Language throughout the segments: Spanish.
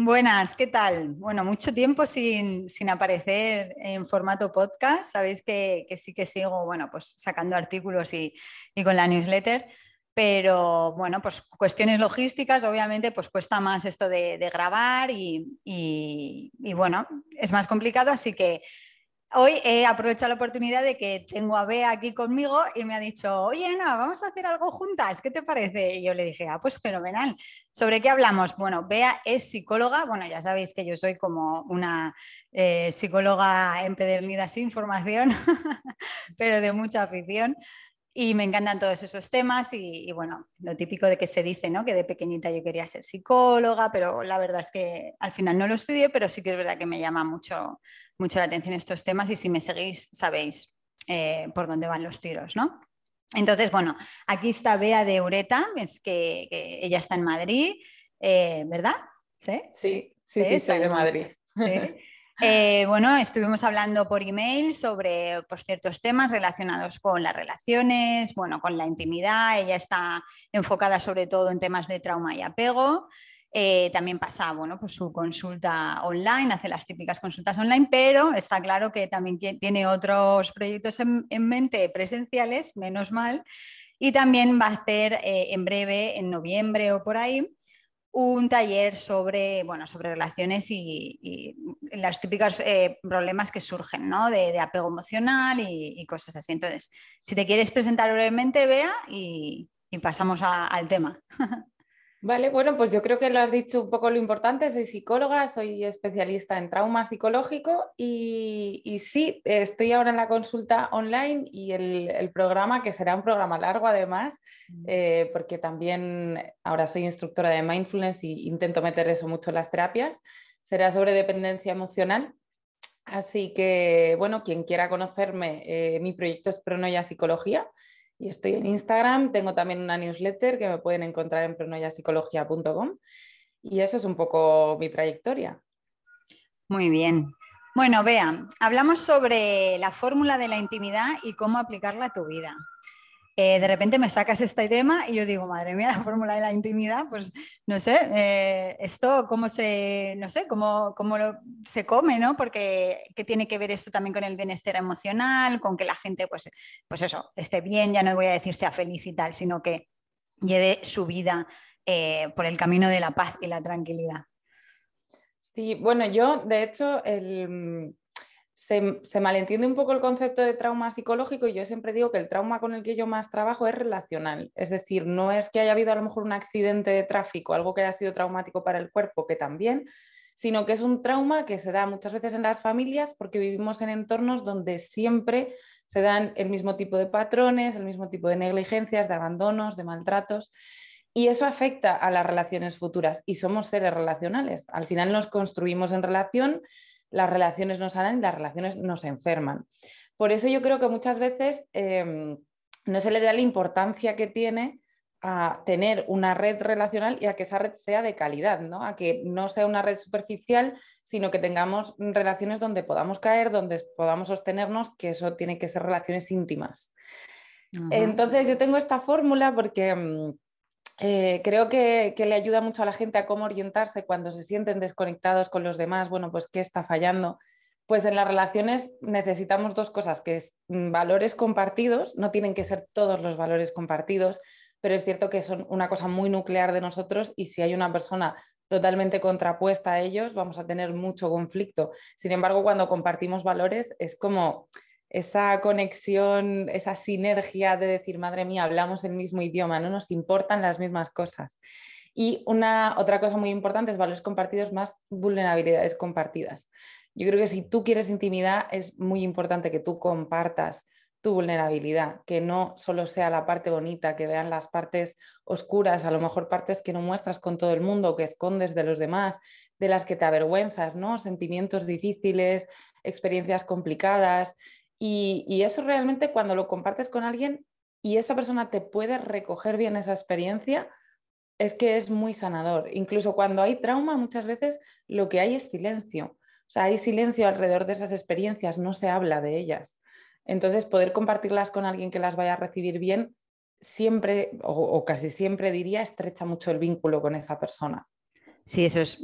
Buenas, ¿qué tal? Bueno, mucho tiempo sin, aparecer en formato podcast. Sabéis que, sí que sigo, bueno, pues sacando artículos y, con la newsletter, pero bueno, pues cuestiones logísticas, obviamente, pues cuesta más esto de, grabar y, y, bueno, es más complicado, así que Hoy he aprovechado la oportunidad de que tengo a Bea aquí conmigo y me ha dicho, oye Ana, vamos a hacer algo juntas, ¿qué te parece? Y yo le dije, ah, pues fenomenal. ¿Sobre qué hablamos? Bueno, Bea es psicóloga, bueno, ya sabéis que yo soy como una eh, psicóloga empedernida sin formación, pero de mucha afición. Y me encantan todos esos temas y, bueno, lo típico de que se dice, ¿no? Que de pequeñita yo quería ser psicóloga, pero la verdad es que al final no lo estudié, pero sí que es verdad que me llama mucho, mucho la atención estos temas y si me seguís sabéis eh, por dónde van los tiros, ¿no? Entonces, bueno, aquí está Bea de Ureta, es que, ella está en Madrid, eh, ¿verdad? Sí, sí, sí, soy de Madrid. Eh, bueno, estuvimos hablando por email sobre pues, ciertos temas relacionados con las relaciones, bueno, con la intimidad. Ella está enfocada sobre todo en temas de trauma y apego. Eh, también pasa bueno, pues su consulta online, hace las típicas consultas online, pero está claro que también tiene otros proyectos en, mente presenciales, menos mal, y también va a hacer eh, en breve, en noviembre o por ahí, un taller sobre, bueno, sobre relaciones y, los típicos eh, problemas que surgen ¿no? de, apego emocional y, cosas así. Entonces, si te quieres presentar brevemente, vea y, pasamos al tema. Vale, bueno, pues yo creo que lo has dicho un poco lo importante. Soy psicóloga, soy especialista en trauma psicológico y, sí, estoy ahora en la consulta online y el, programa, que será un programa largo además, eh, porque también ahora soy instructora de mindfulness y intento meter eso mucho en las terapias, será sobre dependencia emocional. Así que, bueno, quien quiera conocerme, eh, mi proyecto es Pronoya Psicología y estoy en Instagram, tengo también una newsletter que me pueden encontrar en pronoyapsicología.com y eso es un poco mi trayectoria. Muy bien. Bueno, vean, hablamos sobre la fórmula de la intimidad y cómo aplicarla a tu vida. Eh, de repente me sacas este tema y yo digo, madre mía, la fórmula de la intimidad, pues no sé, eh, esto cómo se, no sé, cómo, cómo lo, se come, ¿no? Porque ¿qué tiene que ver esto también con el bienestar emocional, con que la gente, pues, pues eso, esté bien, ya no voy a decir sea feliz y tal, sino que lleve su vida eh, por el camino de la paz y la tranquilidad. Sí, bueno, yo de hecho el, se, malentiende un poco el concepto de trauma psicológico y yo siempre digo que el trauma con el que yo más trabajo es relacional. Es decir, no es que haya habido a lo mejor un accidente de tráfico, algo que haya sido traumático para el cuerpo, que también, sino que es un trauma que se da muchas veces en las familias porque vivimos en entornos donde siempre se dan el mismo tipo de patrones, el mismo tipo de negligencias, de abandonos, de maltratos. Y eso afecta a las relaciones futuras y somos seres relacionales. Al final nos construimos en relación las relaciones no sanan y las relaciones nos enferman. Por eso yo creo que muchas veces em, no se le da la importancia que tiene a tener una red relacional y a que esa red sea de calidad, ¿no? a que no sea una red superficial, sino que tengamos relaciones donde podamos caer, donde podamos sostenernos, que eso tiene que ser relaciones íntimas. Entonces yo tengo esta fórmula porque em, eh, creo que, le ayuda mucho a la gente a cómo orientarse cuando se sienten desconectados con los demás, bueno, pues qué está fallando. Pues en las relaciones necesitamos dos cosas, que es mm, valores compartidos, no tienen que ser todos los valores compartidos, pero es cierto que son una cosa muy nuclear de nosotros y si hay una persona totalmente contrapuesta a ellos, vamos a tener mucho conflicto. Sin embargo, cuando compartimos valores es como esa conexión, esa sinergia de decir, madre mía, hablamos el mismo idioma, no nos importan las mismas cosas. Y una otra cosa muy importante es valores compartidos más vulnerabilidades compartidas. Yo creo que si tú quieres intimidad es muy importante que tú compartas tu vulnerabilidad, que no solo sea la parte bonita, que vean las partes oscuras, a lo mejor partes que no muestras con todo el mundo, que escondes de los demás, de las que te avergüenzas, ¿no? Sentimientos difíciles, experiencias complicadas, y, eso realmente cuando lo compartes con alguien y esa persona te puede recoger bien esa experiencia, es que es muy sanador. Incluso cuando hay trauma, muchas veces lo que hay es silencio. O sea, hay silencio alrededor de esas experiencias, no se habla de ellas. Entonces, poder compartirlas con alguien que las vaya a recibir bien, siempre o, casi siempre diría, estrecha mucho el vínculo con esa persona. Sí, eso es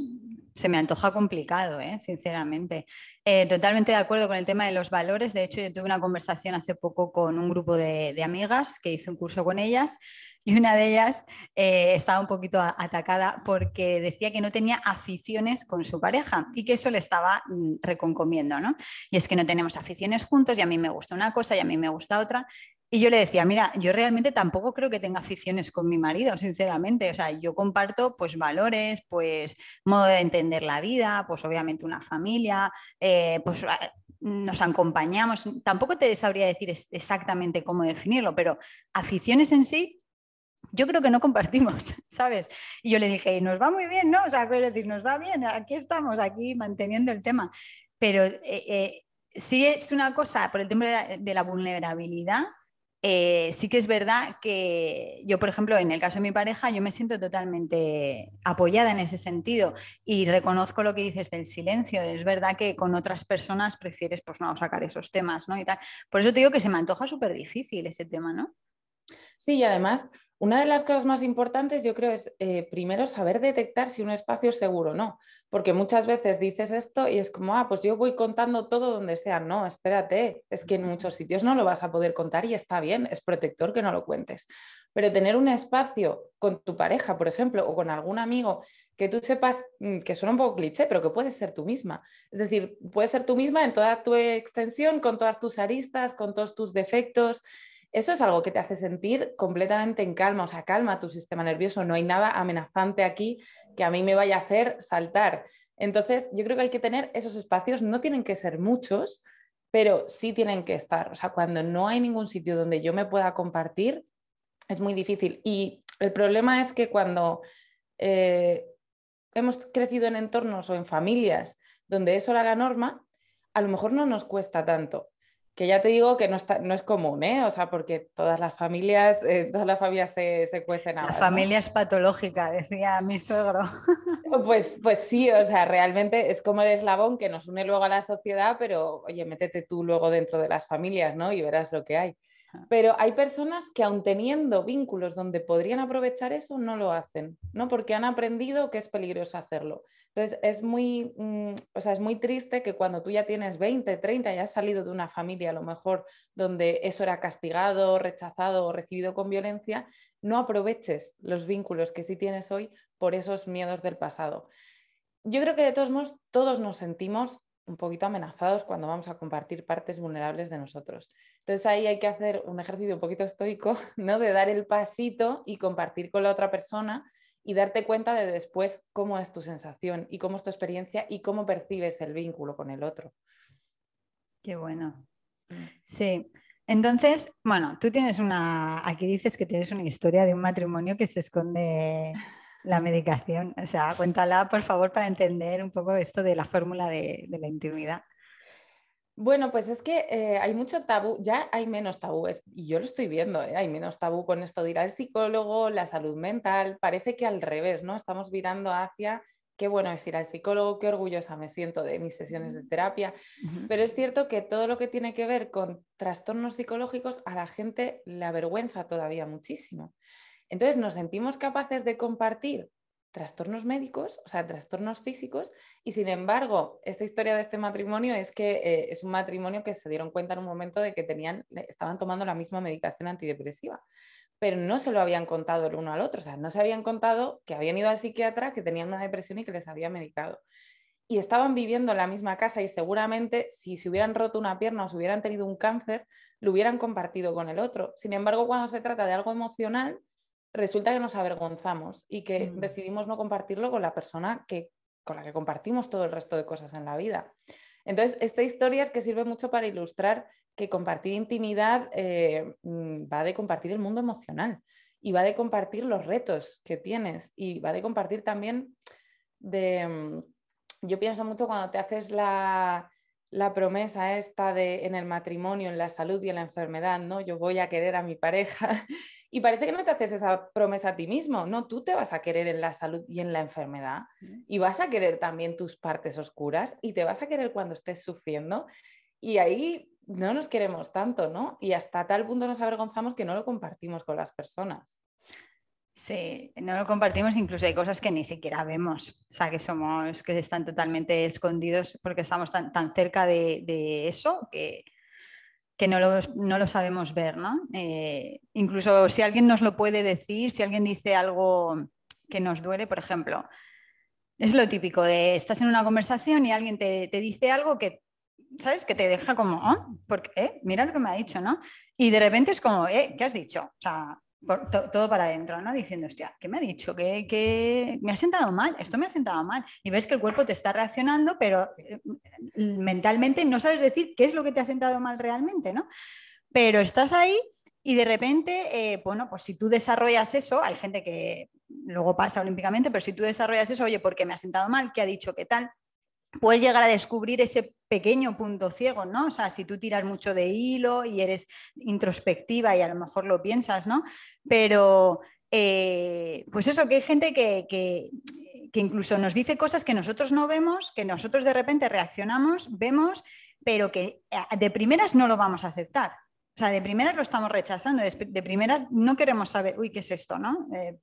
se me antoja complicado, ¿eh? sinceramente. Eh, totalmente de acuerdo con el tema de los valores. De hecho, yo tuve una conversación hace poco con un grupo de, amigas que hice un curso con ellas y una de ellas eh, estaba un poquito atacada porque decía que no tenía aficiones con su pareja y que eso le estaba mm, reconcomiendo, ¿no? Y es que no tenemos aficiones juntos y a mí me gusta una cosa y a mí me gusta otra y yo le decía, mira, yo realmente tampoco creo que tenga aficiones con mi marido, sinceramente. O sea, yo comparto pues valores, pues modo de entender la vida, pues obviamente una familia, eh, pues nos acompañamos. Tampoco te sabría decir exactamente cómo definirlo, pero aficiones en sí, yo creo que no compartimos, ¿sabes? Y yo le dije, nos va muy bien, ¿no? O sea, quiero decir, nos va bien, aquí estamos, aquí manteniendo el tema. Pero eh, eh, sí es una cosa, por el tema de la vulnerabilidad, eh, sí que es verdad que yo, por ejemplo, en el caso de mi pareja, yo me siento totalmente apoyada en ese sentido y reconozco lo que dices del silencio. Es verdad que con otras personas prefieres, pues no, sacar esos temas, ¿no? Y tal. Por eso te digo que se me antoja súper difícil ese tema, ¿no? Sí, y además una de las cosas más importantes yo creo es eh, primero saber detectar si un espacio es seguro o no, porque muchas veces dices esto y es como, ah, pues yo voy contando todo donde sea. No, espérate, es que en muchos sitios no lo vas a poder contar y está bien, es protector que no lo cuentes. Pero tener un espacio con tu pareja, por ejemplo, o con algún amigo que tú sepas, mm, que suena un poco cliché, pero que puedes ser tú misma. Es decir, puedes ser tú misma en toda tu extensión, con todas tus aristas, con todos tus defectos eso es algo que te hace sentir completamente en calma, o sea, calma tu sistema nervioso, no hay nada amenazante aquí que a mí me vaya a hacer saltar. Entonces, yo creo que hay que tener esos espacios, no tienen que ser muchos, pero sí tienen que estar. O sea, cuando no hay ningún sitio donde yo me pueda compartir, es muy difícil. Y el problema es que cuando eh, hemos crecido en entornos o en familias donde eso era la norma, a lo mejor no nos cuesta tanto que ya te digo que no, está, no es común, ¿eh? O sea, porque todas las familias, eh, todas las familias se, se cuecen La familia es patológica, decía mi suegro. Pues, pues sí, o sea, realmente es como el eslabón que nos une luego a la sociedad, pero oye, métete tú luego dentro de las familias, ¿no? Y verás lo que hay. Pero hay personas que aun teniendo vínculos donde podrían aprovechar eso, no lo hacen, ¿no? Porque han aprendido que es peligroso hacerlo. Entonces, es muy, mm, o sea, es muy triste que cuando tú ya tienes 20, 30 y has salido de una familia a lo mejor donde eso era castigado, rechazado o recibido con violencia, no aproveches los vínculos que sí tienes hoy por esos miedos del pasado. Yo creo que de todos modos todos nos sentimos un poquito amenazados cuando vamos a compartir partes vulnerables de nosotros. Entonces ahí hay que hacer un ejercicio un poquito estoico, ¿no? De dar el pasito y compartir con la otra persona y darte cuenta de después cómo es tu sensación y cómo es tu experiencia y cómo percibes el vínculo con el otro. Qué bueno. Mm. Sí. Entonces, bueno, tú tienes una, aquí dices que tienes una historia de un matrimonio que se esconde la medicación. O sea, cuéntala, por favor, para entender un poco esto de la fórmula de, la intimidad. Bueno, pues es que eh, hay mucho tabú, ya hay menos tabú, y yo lo estoy viendo, ¿eh? hay menos tabú con esto de ir al psicólogo, la salud mental, parece que al revés, ¿no? Estamos virando hacia qué bueno es ir al psicólogo, qué orgullosa me siento de mis sesiones de terapia, pero es cierto que todo lo que tiene que ver con trastornos psicológicos a la gente le avergüenza todavía muchísimo. Entonces nos sentimos capaces de compartir trastornos médicos, o sea, trastornos físicos, y sin embargo, esta historia de este matrimonio es que eh, es un matrimonio que se dieron cuenta en un momento de que tenían, estaban tomando la misma medicación antidepresiva, pero no se lo habían contado el uno al otro, o sea, no se habían contado que habían ido al psiquiatra, que tenían una depresión y que les había medicado. Y estaban viviendo en la misma casa y seguramente si se hubieran roto una pierna o si hubieran tenido un cáncer, lo hubieran compartido con el otro. Sin embargo, cuando se trata de algo emocional, resulta que nos avergonzamos y que mm. decidimos no compartirlo con la persona que, con la que compartimos todo el resto de cosas en la vida. Entonces, esta historia es que sirve mucho para ilustrar que compartir intimidad eh, mm, va de compartir el mundo emocional y va de compartir los retos que tienes y va de compartir también de... Mm, yo pienso mucho cuando te haces la, la promesa esta de en el matrimonio, en la salud y en la enfermedad, ¿no? Yo voy a querer a mi pareja y parece que no te haces esa promesa a ti mismo, no, tú te vas a querer en la salud y en la enfermedad y vas a querer también tus partes oscuras y te vas a querer cuando estés sufriendo y ahí no nos queremos tanto, ¿no? Y hasta tal punto nos avergonzamos que no lo compartimos con las personas. Sí, no lo compartimos, incluso hay cosas que ni siquiera vemos, o sea, que somos, que están totalmente escondidos porque estamos tan, tan cerca de, eso que, que no, lo, no, lo, sabemos ver, ¿no? Eh, incluso si alguien nos lo puede decir, si alguien dice algo que nos duele, por ejemplo, es lo típico de estás en una conversación y alguien te, te dice algo que, ¿sabes? Que te deja como, oh, porque, eh, mira lo que me ha dicho, ¿no? Y de repente es como, eh, ¿qué has dicho? O sea, todo para adentro, ¿no? Diciendo, hostia, ¿qué me ha dicho? que me ha sentado mal? Esto me ha sentado mal. Y ves que el cuerpo te está reaccionando, pero eh, mentalmente no sabes decir qué es lo que te ha sentado mal realmente, ¿no? Pero estás ahí y de repente, eh, bueno, pues si tú desarrollas eso, hay gente que luego pasa olímpicamente, pero si tú desarrollas eso, oye, ¿por qué me ha sentado mal? ¿Qué ha dicho? ¿Qué tal? Puedes llegar a descubrir ese pequeño punto ciego, ¿no? O sea, si tú tiras mucho de hilo y eres introspectiva y a lo mejor lo piensas, ¿no? Pero, eh, pues eso, que hay gente que, que, incluso nos dice cosas que nosotros no vemos, que nosotros de repente reaccionamos, vemos, pero que eh, de primeras no lo vamos a aceptar. O sea, de primeras lo estamos rechazando, de, primeras no queremos saber, uy, ¿qué es esto? ¿no? Eh,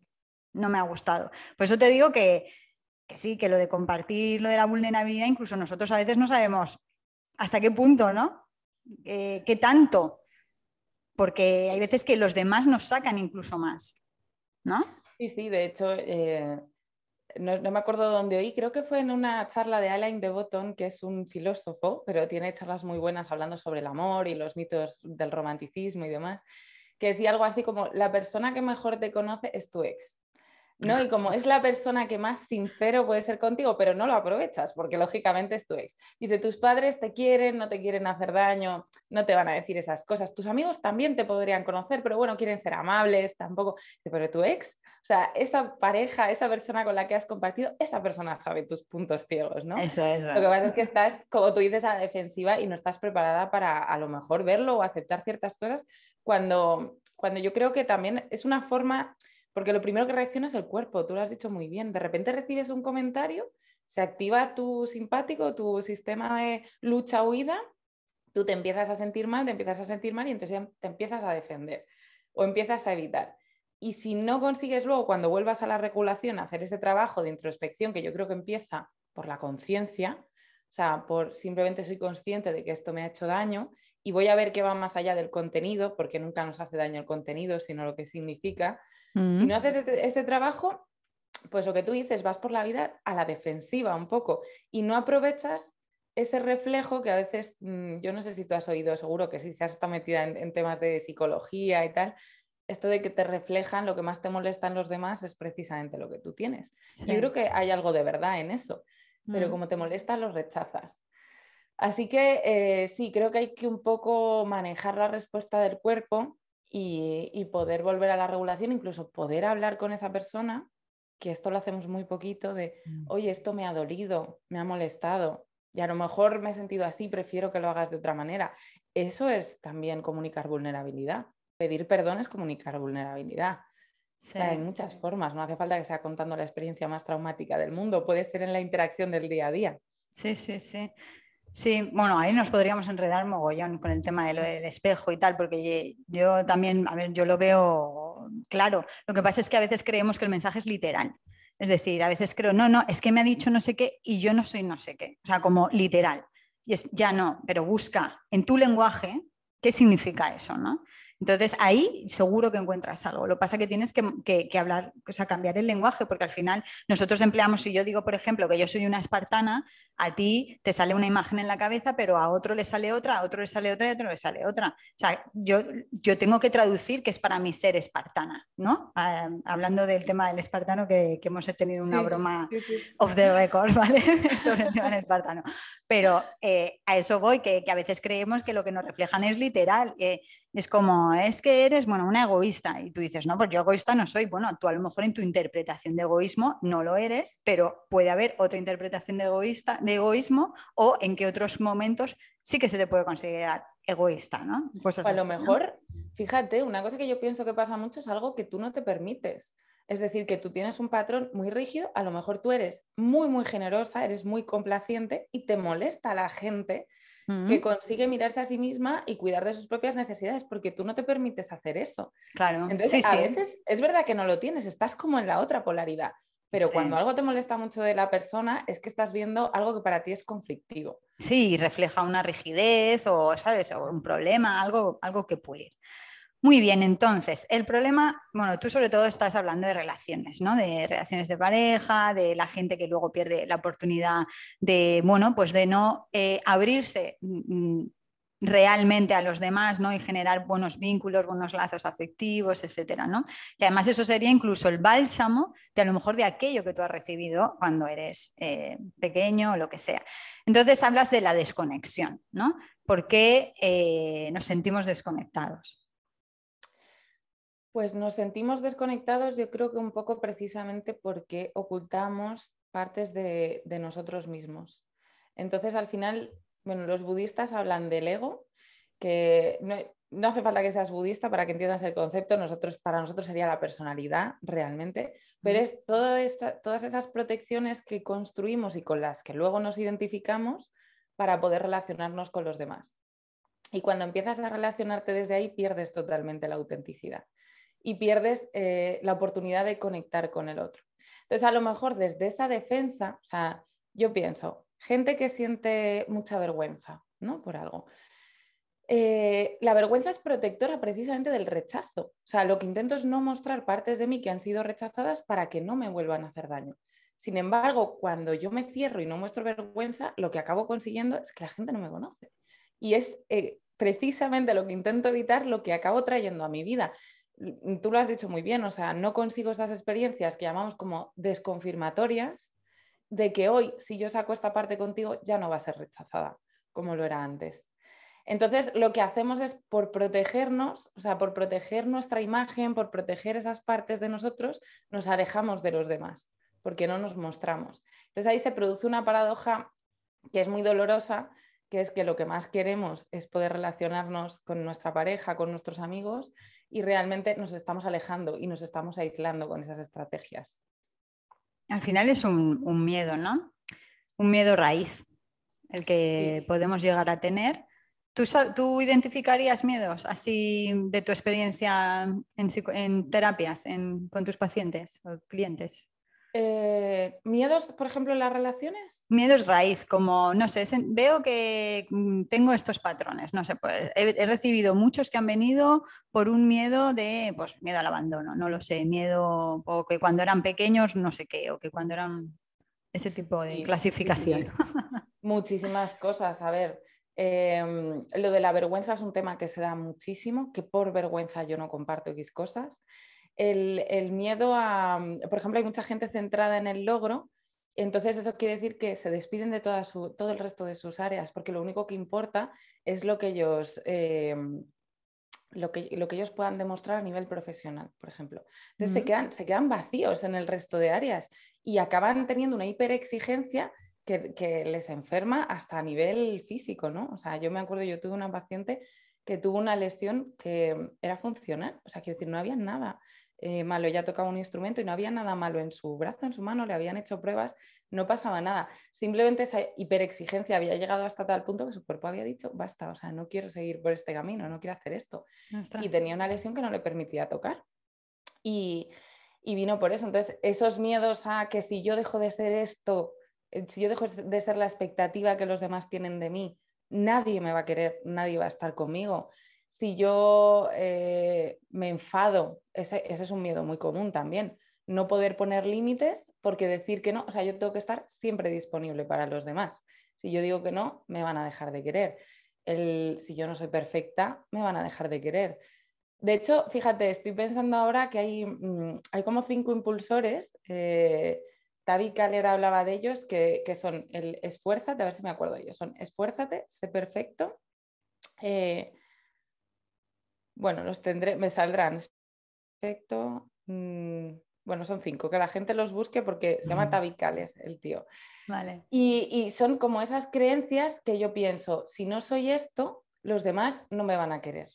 no me ha gustado. Por eso te digo que, que sí, que lo de compartir lo de la vulnerabilidad, incluso nosotros a veces no sabemos hasta qué punto, ¿no? Eh, ¿Qué tanto? Porque hay veces que los demás nos sacan incluso más, ¿no? Sí, sí, de hecho, eh, no, me acuerdo dónde oí, creo que fue en una charla de Alain de Botton, que es un filósofo, pero tiene charlas muy buenas hablando sobre el amor y los mitos del romanticismo y demás, que decía algo así como, la persona que mejor te conoce es tu ex. ¿No? Y como es la persona que más sincero puede ser contigo, pero no lo aprovechas, porque lógicamente es tu ex. Dice, tus padres te quieren, no te quieren hacer daño, no te van a decir esas cosas. Tus amigos también te podrían conocer, pero bueno, quieren ser amables, tampoco. Dice, pero tu ex, o sea, esa pareja, esa persona con la que has compartido, esa persona sabe tus puntos ciegos, ¿no? Eso, eso. Lo que pasa es que estás, como tú dices, a la defensiva y no estás preparada para a lo mejor verlo o aceptar ciertas cosas cuando, cuando yo creo que también es una forma porque lo primero que reacciona es el cuerpo, tú lo has dicho muy bien. De repente recibes un comentario, se activa tu simpático, tu sistema de lucha-huida, tú te empiezas a sentir mal, te empiezas a sentir mal y entonces te empiezas a defender o empiezas a evitar. Y si no consigues luego, cuando vuelvas a la regulación, hacer ese trabajo de introspección, que yo creo que empieza por la conciencia, o sea, por simplemente soy consciente de que esto me ha hecho daño y voy a ver qué va más allá del contenido, porque nunca nos hace daño el contenido, sino lo que significa. Si no haces ese, este trabajo, pues lo que tú dices, vas por la vida a la defensiva un poco y no aprovechas ese reflejo que a veces, mm, yo no sé si tú has oído, seguro que sí, si has estado metida en, temas de psicología y tal, esto de que te reflejan lo que más te molesta en los demás es precisamente lo que tú tienes. Yo creo que hay algo de verdad en eso, pero mm. como te molesta, lo rechazas. Así que eh, sí, creo que hay que un poco manejar la respuesta del cuerpo y, poder volver a la regulación, incluso poder hablar con esa persona, que esto lo hacemos muy poquito, de, mm. oye, esto me ha dolido, me ha molestado, y a lo mejor me he sentido así, prefiero que lo hagas de otra manera. Eso es también comunicar vulnerabilidad. Pedir perdón es comunicar vulnerabilidad. hay muchas formas, no hace falta que sea contando la experiencia más traumática del mundo, puede ser en la interacción del día a día. Sí, sí, sí. Sí, bueno, ahí nos podríamos enredar mogollón con el tema de lo del espejo y tal, porque yo también, a ver, yo lo veo claro. Lo que pasa es que a veces creemos que el mensaje es literal. Es decir, a veces creo, no, no, es que me ha dicho no sé qué y yo no soy no sé qué. O sea, como literal. Y es, ya no, pero busca en tu lenguaje qué significa eso, ¿no? Entonces ahí seguro que encuentras algo. Lo que pasa es que tienes que, hablar, o sea, cambiar el lenguaje, porque al final nosotros empleamos, si yo digo, por ejemplo, que yo soy una espartana, a ti te sale una imagen en la cabeza, pero a otro le sale otra, a otro le sale otra y a otro le sale otra. O sea, yo, yo tengo que traducir que es para mí ser espartana, ¿no? Ah, hablando del tema del espartano, que, hemos tenido una broma off the record, ¿vale? Sobre el tema del espartano. Pero eh, a eso voy, que, a veces creemos que lo que nos reflejan es literal. Eh, es como, es que eres, bueno, una egoísta. Y tú dices, no, pues yo egoísta no soy. Bueno, tú a lo mejor en tu interpretación de egoísmo no lo eres, pero puede haber otra interpretación de, egoísta, de egoísmo o en que otros momentos sí que se te puede considerar egoísta, ¿no? a lo mejor, fíjate, una cosa que yo pienso que pasa mucho es algo que tú no te permites. Es decir, que tú tienes un patrón muy rígido, a lo mejor tú eres muy, muy generosa, eres muy complaciente y te molesta a la gente que consigue mirarse a sí misma y cuidar de sus propias necesidades, porque tú no te permites hacer eso. Claro. Entonces, a veces es verdad que no lo tienes, estás como en la otra polaridad. Pero cuando algo te molesta mucho de la persona es que estás viendo algo que para ti es conflictivo. Sí, refleja una rigidez o, ¿sabes? o un problema, algo, algo que pulir. Muy bien, entonces, el problema, bueno, tú sobre todo estás hablando de relaciones, ¿no? De relaciones de pareja, de la gente que luego pierde la oportunidad de, bueno, pues de no eh, abrirse mm, mm, realmente a los demás, ¿no? Y generar buenos vínculos, buenos lazos afectivos, etcétera, ¿no? Y además eso sería incluso el bálsamo de a lo mejor de aquello que tú has recibido cuando eres eh, pequeño o lo que sea. Entonces hablas de la desconexión, ¿no? ¿Por qué eh, nos sentimos desconectados? Pues nos sentimos desconectados, yo creo que un poco precisamente porque ocultamos partes de, nosotros mismos. Entonces, al final, bueno, los budistas hablan del ego, que no, hace falta que seas budista para que entiendas el concepto, nosotros, para nosotros sería la personalidad realmente, pero es todas esas protecciones que construimos y con las que luego nos identificamos para poder relacionarnos con los demás. Y cuando empiezas a relacionarte desde ahí, pierdes totalmente la autenticidad y pierdes eh, la oportunidad de conectar con el otro. Entonces, a lo mejor desde esa defensa, o sea, yo pienso, gente que siente mucha vergüenza, ¿no? Por algo. Eh, la vergüenza es protectora precisamente del rechazo. O sea, lo que intento es no mostrar partes de mí que han sido rechazadas para que no me vuelvan a hacer daño. Sin embargo, cuando yo me cierro y no muestro vergüenza, lo que acabo consiguiendo es que la gente no me conoce. Y es eh, precisamente lo que intento evitar, lo que acabo trayendo a mi vida tú lo has dicho muy bien, o sea, no consigo esas experiencias que llamamos como desconfirmatorias de que hoy, si yo saco esta parte contigo, ya no va a ser rechazada como lo era antes. Entonces, lo que hacemos es por protegernos, o sea, por proteger nuestra imagen, por proteger esas partes de nosotros, nos alejamos de los demás, porque no nos mostramos. Entonces ahí se produce una paradoja que es muy dolorosa, que es que lo que más queremos es poder relacionarnos con nuestra pareja, con nuestros amigos, y realmente nos estamos alejando y nos estamos aislando con esas estrategias. Al final es un, miedo, ¿no? Un miedo raíz, el que podemos llegar a tener. ¿Tú, ¿Tú, identificarías miedos así de tu experiencia en, terapias con tus pacientes o clientes? Eh, ¿Miedos, por ejemplo, en las relaciones? Miedos raíz, como, no sé, veo que mm, tengo estos patrones, no sé, pues he, recibido muchos que han venido por un miedo de, pues miedo al abandono, no lo sé, miedo, o que cuando eran pequeños no sé qué, o que cuando eran ese tipo de clasificación. Muchísimas cosas, a ver. Em, lo de la vergüenza es un tema que se da muchísimo, que por vergüenza yo no comparto X cosas el, miedo a, mm, por ejemplo, hay mucha gente centrada en el logro, entonces eso quiere decir que se despiden de toda su, todo el resto de sus áreas, porque lo único que importa es lo que ellos... Eh, lo que, lo que, ellos puedan demostrar a nivel profesional, por ejemplo. Entonces se, quedan, se quedan vacíos en el resto de áreas y acaban teniendo una hiperexigencia que, que, les enferma hasta a nivel físico, ¿no? O sea, yo me acuerdo, yo tuve una paciente que tuvo una lesión que era funcional, o sea, quiero decir, no había nada. Eh, malo, ella tocaba un instrumento y no había nada malo en su brazo, en su mano, le habían hecho pruebas, no pasaba nada. Simplemente esa hiperexigencia había llegado hasta tal punto que su cuerpo había dicho, basta, o sea, no quiero seguir por este camino, no quiero hacer esto. Y tenía una lesión que no le permitía tocar. Y, y vino por eso. Entonces, esos miedos a que si yo dejo de ser esto, eh, si yo dejo de ser la expectativa que los demás tienen de mí, nadie me va a querer, nadie va a estar conmigo si yo eh, me enfado, ese, es un miedo muy común también, no poder poner límites porque decir que no, o sea, yo tengo que estar siempre disponible para los demás. Si yo digo que no, me van a dejar de querer. El, si yo no soy perfecta, me van a dejar de querer. De hecho, fíjate, estoy pensando ahora que hay, mm, hay como cinco impulsores. Eh, David Kaler hablaba de ellos, que, son el esfuérzate, a ver si me acuerdo ellos, son esfuérzate, sé perfecto, eh, bueno, los tendré, me saldrán. Perfecto. Mm, bueno, son cinco, que la gente los busque porque se llama Tabicales el tío. Vale. Y, son como esas creencias que yo pienso, si no soy esto, los demás no me van a querer.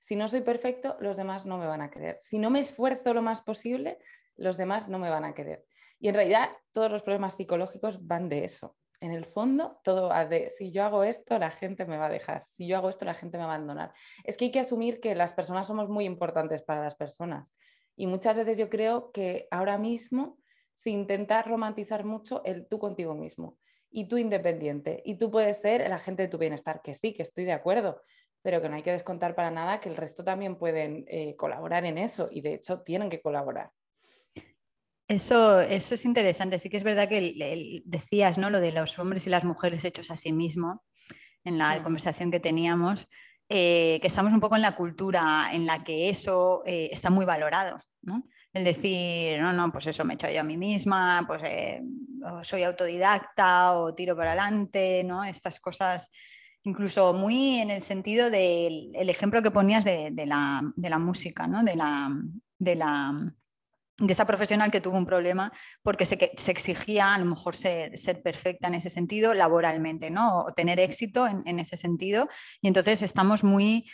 Si no soy perfecto, los demás no me van a querer. Si no me esfuerzo lo más posible, los demás no me van a querer. Y en realidad todos los problemas psicológicos van de eso. En el fondo, todo va de, si yo hago esto, la gente me va a dejar, si yo hago esto, la gente me va a abandonar. Es que hay que asumir que las personas somos muy importantes para las personas. Y muchas veces yo creo que ahora mismo se intenta romantizar mucho el tú contigo mismo y tú independiente. Y tú puedes ser el agente de tu bienestar, que sí, que estoy de acuerdo, pero que no hay que descontar para nada que el resto también pueden eh, colaborar en eso y de hecho tienen que colaborar. Eso, eso es interesante. Sí que es verdad que decías, ¿no? Lo de los hombres y las mujeres hechos a sí mismos en la conversación que teníamos, eh, que estamos un poco en la cultura en la que eso eh, está muy valorado, ¿no? El decir, no, no, pues eso me he hecho yo a mí misma, pues eh, soy autodidacta o tiro para adelante, ¿no? Estas cosas, incluso muy en el sentido del ejemplo que ponías de, la, de la, música, ¿no? De la, de la de esa profesional que tuvo un problema porque se, se exigía a lo mejor ser, ser, perfecta en ese sentido laboralmente, ¿no? O tener éxito en, ese sentido. Y entonces estamos muy,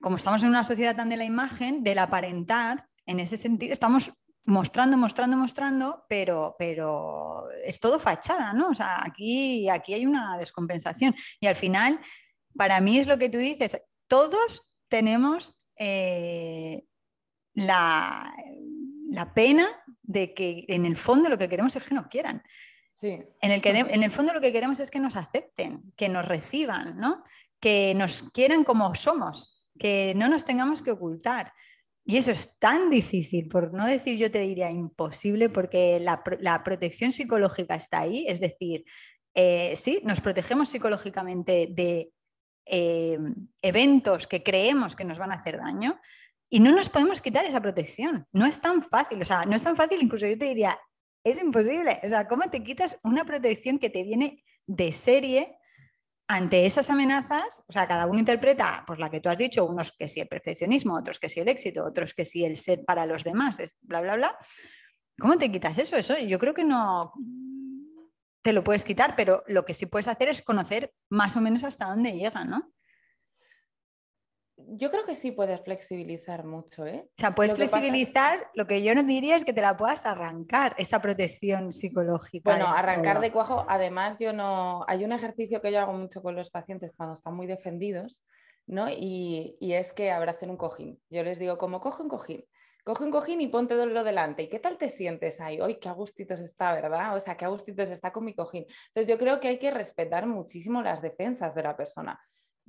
como estamos en una sociedad tan de la imagen, del aparentar, en ese sentido, estamos mostrando, mostrando, mostrando, pero, pero es todo fachada, ¿no? O sea, aquí, aquí hay una descompensación. Y al final, para mí es lo que tú dices, todos tenemos eh, la la pena de que en el fondo lo que queremos es que nos quieran. En, el que, en el fondo lo que queremos es que nos acepten, que nos reciban, ¿no? que nos quieran como somos, que no nos tengamos que ocultar. Y eso es tan difícil, por no decir yo te diría imposible, porque la, protección psicológica está ahí, es decir, eh, sí, nos protegemos psicológicamente de eh, eventos que creemos que nos van a hacer daño, y no nos podemos quitar esa protección. No es tan fácil. O sea, no es tan fácil, incluso yo te diría, es imposible. O sea, ¿cómo te quitas una protección que te viene de serie ante esas amenazas? O sea, cada uno interpreta, pues la que tú has dicho, unos que sí el perfeccionismo, otros que sí el éxito, otros que sí el ser para los demás, es bla, bla, bla. ¿Cómo te quitas eso? Eso yo creo que no te lo puedes quitar, pero lo que sí puedes hacer es conocer más o menos hasta dónde llega, ¿no? Yo creo que sí puedes flexibilizar mucho, ¿eh? O sea, puedes flexibilizar, lo que yo no diría es que te la puedas arrancar, esa protección psicológica. Bueno, arrancar de cuajo, además yo no, hay un ejercicio que yo hago mucho con los pacientes cuando están muy defendidos, ¿no? Y, es que abracen un cojín. Yo les digo, como coge un cojín, coge un cojín y ponte lo delante. ¿Y qué tal te sientes ahí? ¡Ay, qué agustitos está, verdad! O sea, qué agustitos está con mi cojín. Entonces yo creo que hay que respetar muchísimo las defensas de la persona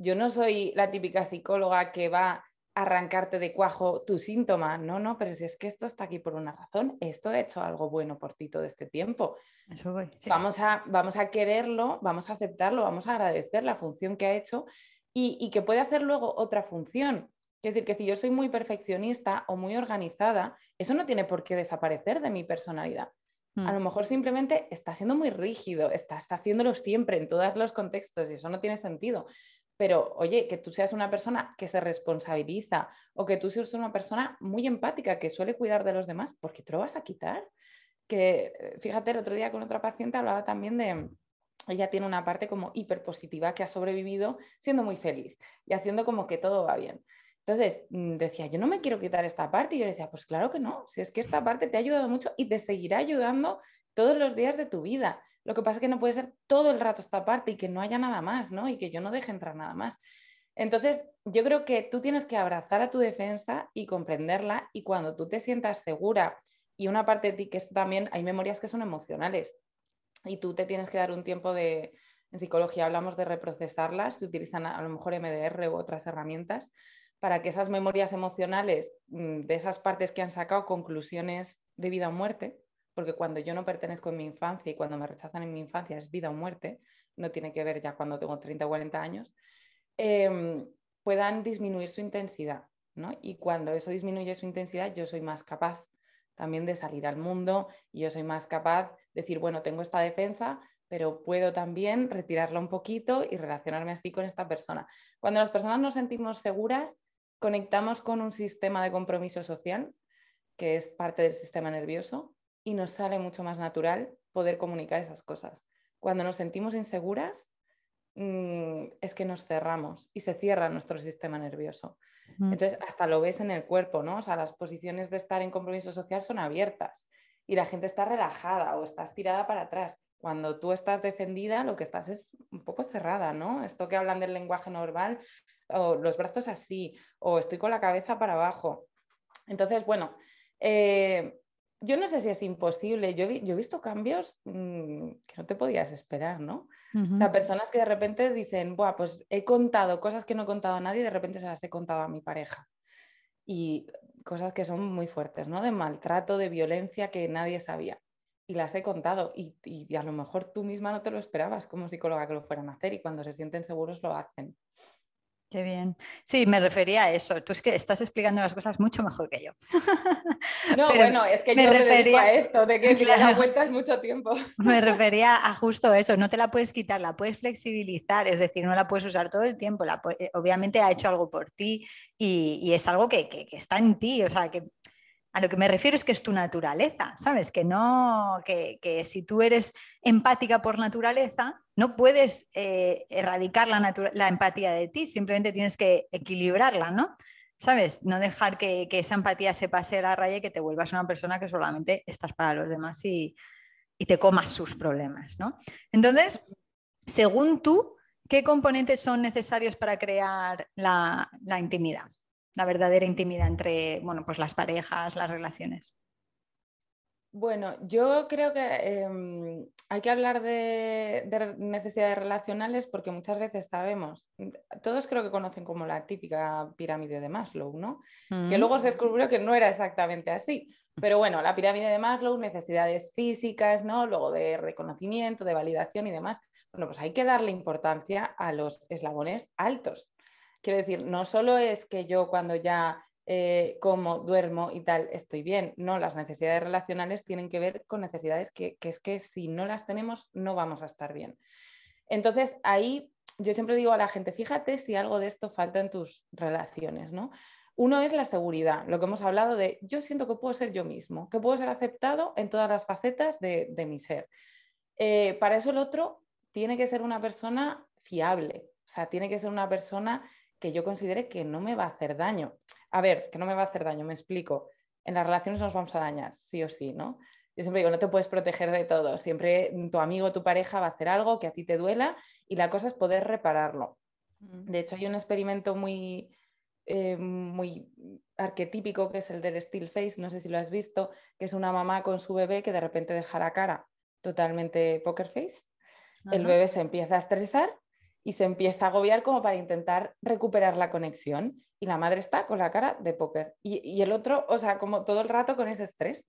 yo no soy la típica psicóloga que va a arrancarte de cuajo tu síntoma, no, no, pero si es que esto está aquí por una razón, esto ha hecho algo bueno por ti todo este tiempo. Eso voy, vamos, a, vamos a quererlo, vamos a aceptarlo, vamos a agradecer la función que ha hecho y, que puede hacer luego otra función. Es decir, que si yo soy muy perfeccionista o muy organizada, eso no tiene por qué desaparecer de mi personalidad. A mm. lo mejor simplemente está siendo muy rígido, estás haciéndolo siempre en todos los contextos y eso no tiene sentido pero oye, que tú seas una persona que se responsabiliza o que tú seas una persona muy empática que suele cuidar de los demás, ¿por qué te lo vas a quitar? Que eh, fíjate, el otro día con otra paciente hablaba también de, ella tiene una parte como hiperpositiva que ha sobrevivido siendo muy feliz y haciendo como que todo va bien. Entonces mm, decía, yo no me quiero quitar esta parte y yo decía, pues claro que no, si es que esta parte te ha ayudado mucho y te seguirá ayudando todos los días de tu vida. Lo que pasa es que no puede ser todo el rato esta parte y que no haya nada más, ¿no? Y que yo no deje entrar nada más. Entonces, yo creo que tú tienes que abrazar a tu defensa y comprenderla y cuando tú te sientas segura y una parte de ti que esto también hay memorias que son emocionales y tú te tienes que dar un tiempo de en psicología hablamos de reprocesarlas, se utilizan a lo mejor MDR u otras herramientas para que esas memorias emocionales mm, de esas partes que han sacado conclusiones de vida o muerte, porque cuando yo no pertenezco en mi infancia y cuando me rechazan en mi infancia es vida o muerte, no tiene que ver ya cuando tengo 30 o 40 años, em, puedan disminuir su intensidad. ¿no? Y cuando eso disminuye su intensidad, yo soy más capaz también de salir al mundo y yo soy más capaz de decir, bueno, tengo esta defensa, pero puedo también retirarla un poquito y relacionarme así con esta persona. Cuando las personas nos sentimos seguras, conectamos con un sistema de compromiso social, que es parte del sistema nervioso, y nos sale mucho más natural poder comunicar esas cosas. Cuando nos sentimos inseguras, mm, es que nos cerramos y se cierra nuestro sistema nervioso. Entonces, hasta lo ves en el cuerpo, ¿no? O sea, las posiciones de estar en compromiso social son abiertas y la gente está relajada o está estirada para atrás. Cuando tú estás defendida, lo que estás es un poco cerrada, ¿no? Esto que hablan del lenguaje normal, o los brazos así, o estoy con la cabeza para abajo. Entonces, bueno, eh, yo no sé si es imposible. Yo, he visto cambios mm, que no te podías esperar, ¿no? O sea, personas que de repente dicen, Buah, pues he contado cosas que no he contado a nadie y de repente se las he contado a mi pareja. Y cosas que son muy fuertes, ¿no? De maltrato, de violencia que nadie sabía. Y las he contado y, y a lo mejor tú misma no te lo esperabas como psicóloga que lo fueran a hacer y cuando se sienten seguros lo hacen. Qué bien. Sí, me refería a eso. Tú es que estás explicando las cosas mucho mejor que yo. No, bueno, es que yo me refería a esto, de que claro, la vuelta es mucho tiempo. Me refería a justo eso. No te la puedes quitar, la puedes flexibilizar, es decir, no la puedes usar todo el tiempo. La, eh, obviamente ha hecho algo por ti y, es algo que, que, está en ti. O sea, que a lo que me refiero es que es tu naturaleza, ¿sabes? Que no, que, si tú eres empática por naturaleza, no puedes eh, erradicar la, la, empatía de ti, simplemente tienes que equilibrarla, ¿no? ¿Sabes? No dejar que, esa empatía se pase a la raya y que te vuelvas una persona que solamente estás para los demás y, te comas sus problemas, ¿no? Entonces, según tú, ¿qué componentes son necesarios para crear la intimidad? La verdadera intimidad entre bueno, pues las parejas, las relaciones? Bueno, yo creo que em, hay que hablar de, necesidades relacionales porque muchas veces sabemos, todos creo que conocen como la típica pirámide de Maslow, ¿no? Que luego se mm. descubrió que no era exactamente así. Pero bueno, la pirámide de Maslow, necesidades físicas, ¿no? Luego de reconocimiento, de validación y demás. Bueno, pues hay que darle importancia a los eslabones altos. Quiero decir, no solo es que yo cuando ya eh, como, duermo y tal, estoy bien. No, las necesidades relacionales tienen que ver con necesidades que, es que si no las tenemos no vamos a estar bien. Entonces, ahí yo siempre digo a la gente, fíjate si algo de esto falta en tus relaciones, ¿no? Uno es la seguridad, lo que hemos hablado de yo siento que puedo ser yo mismo, que puedo ser aceptado en todas las facetas de, mi ser. Eh, para eso el otro tiene que ser una persona fiable, o sea, tiene que ser una persona que yo considere que no me va a hacer daño. A ver, que no me va a hacer daño, me explico. En las relaciones nos vamos a dañar, sí o sí, ¿no? Yo siempre digo, no te puedes proteger de todo. Siempre tu amigo, tu pareja va a hacer algo que a ti te duela y la cosa es poder repararlo. De hecho, hay un experimento muy, eh, muy arquetípico que es el del still face, no sé si lo has visto, que es una mamá con su bebé que de repente deja la cara totalmente poker face. El bebé se empieza a estresar y se empieza a agobiar como para intentar recuperar la conexión y la madre está con la cara de póker y, el otro, o sea, como todo el rato con ese estrés.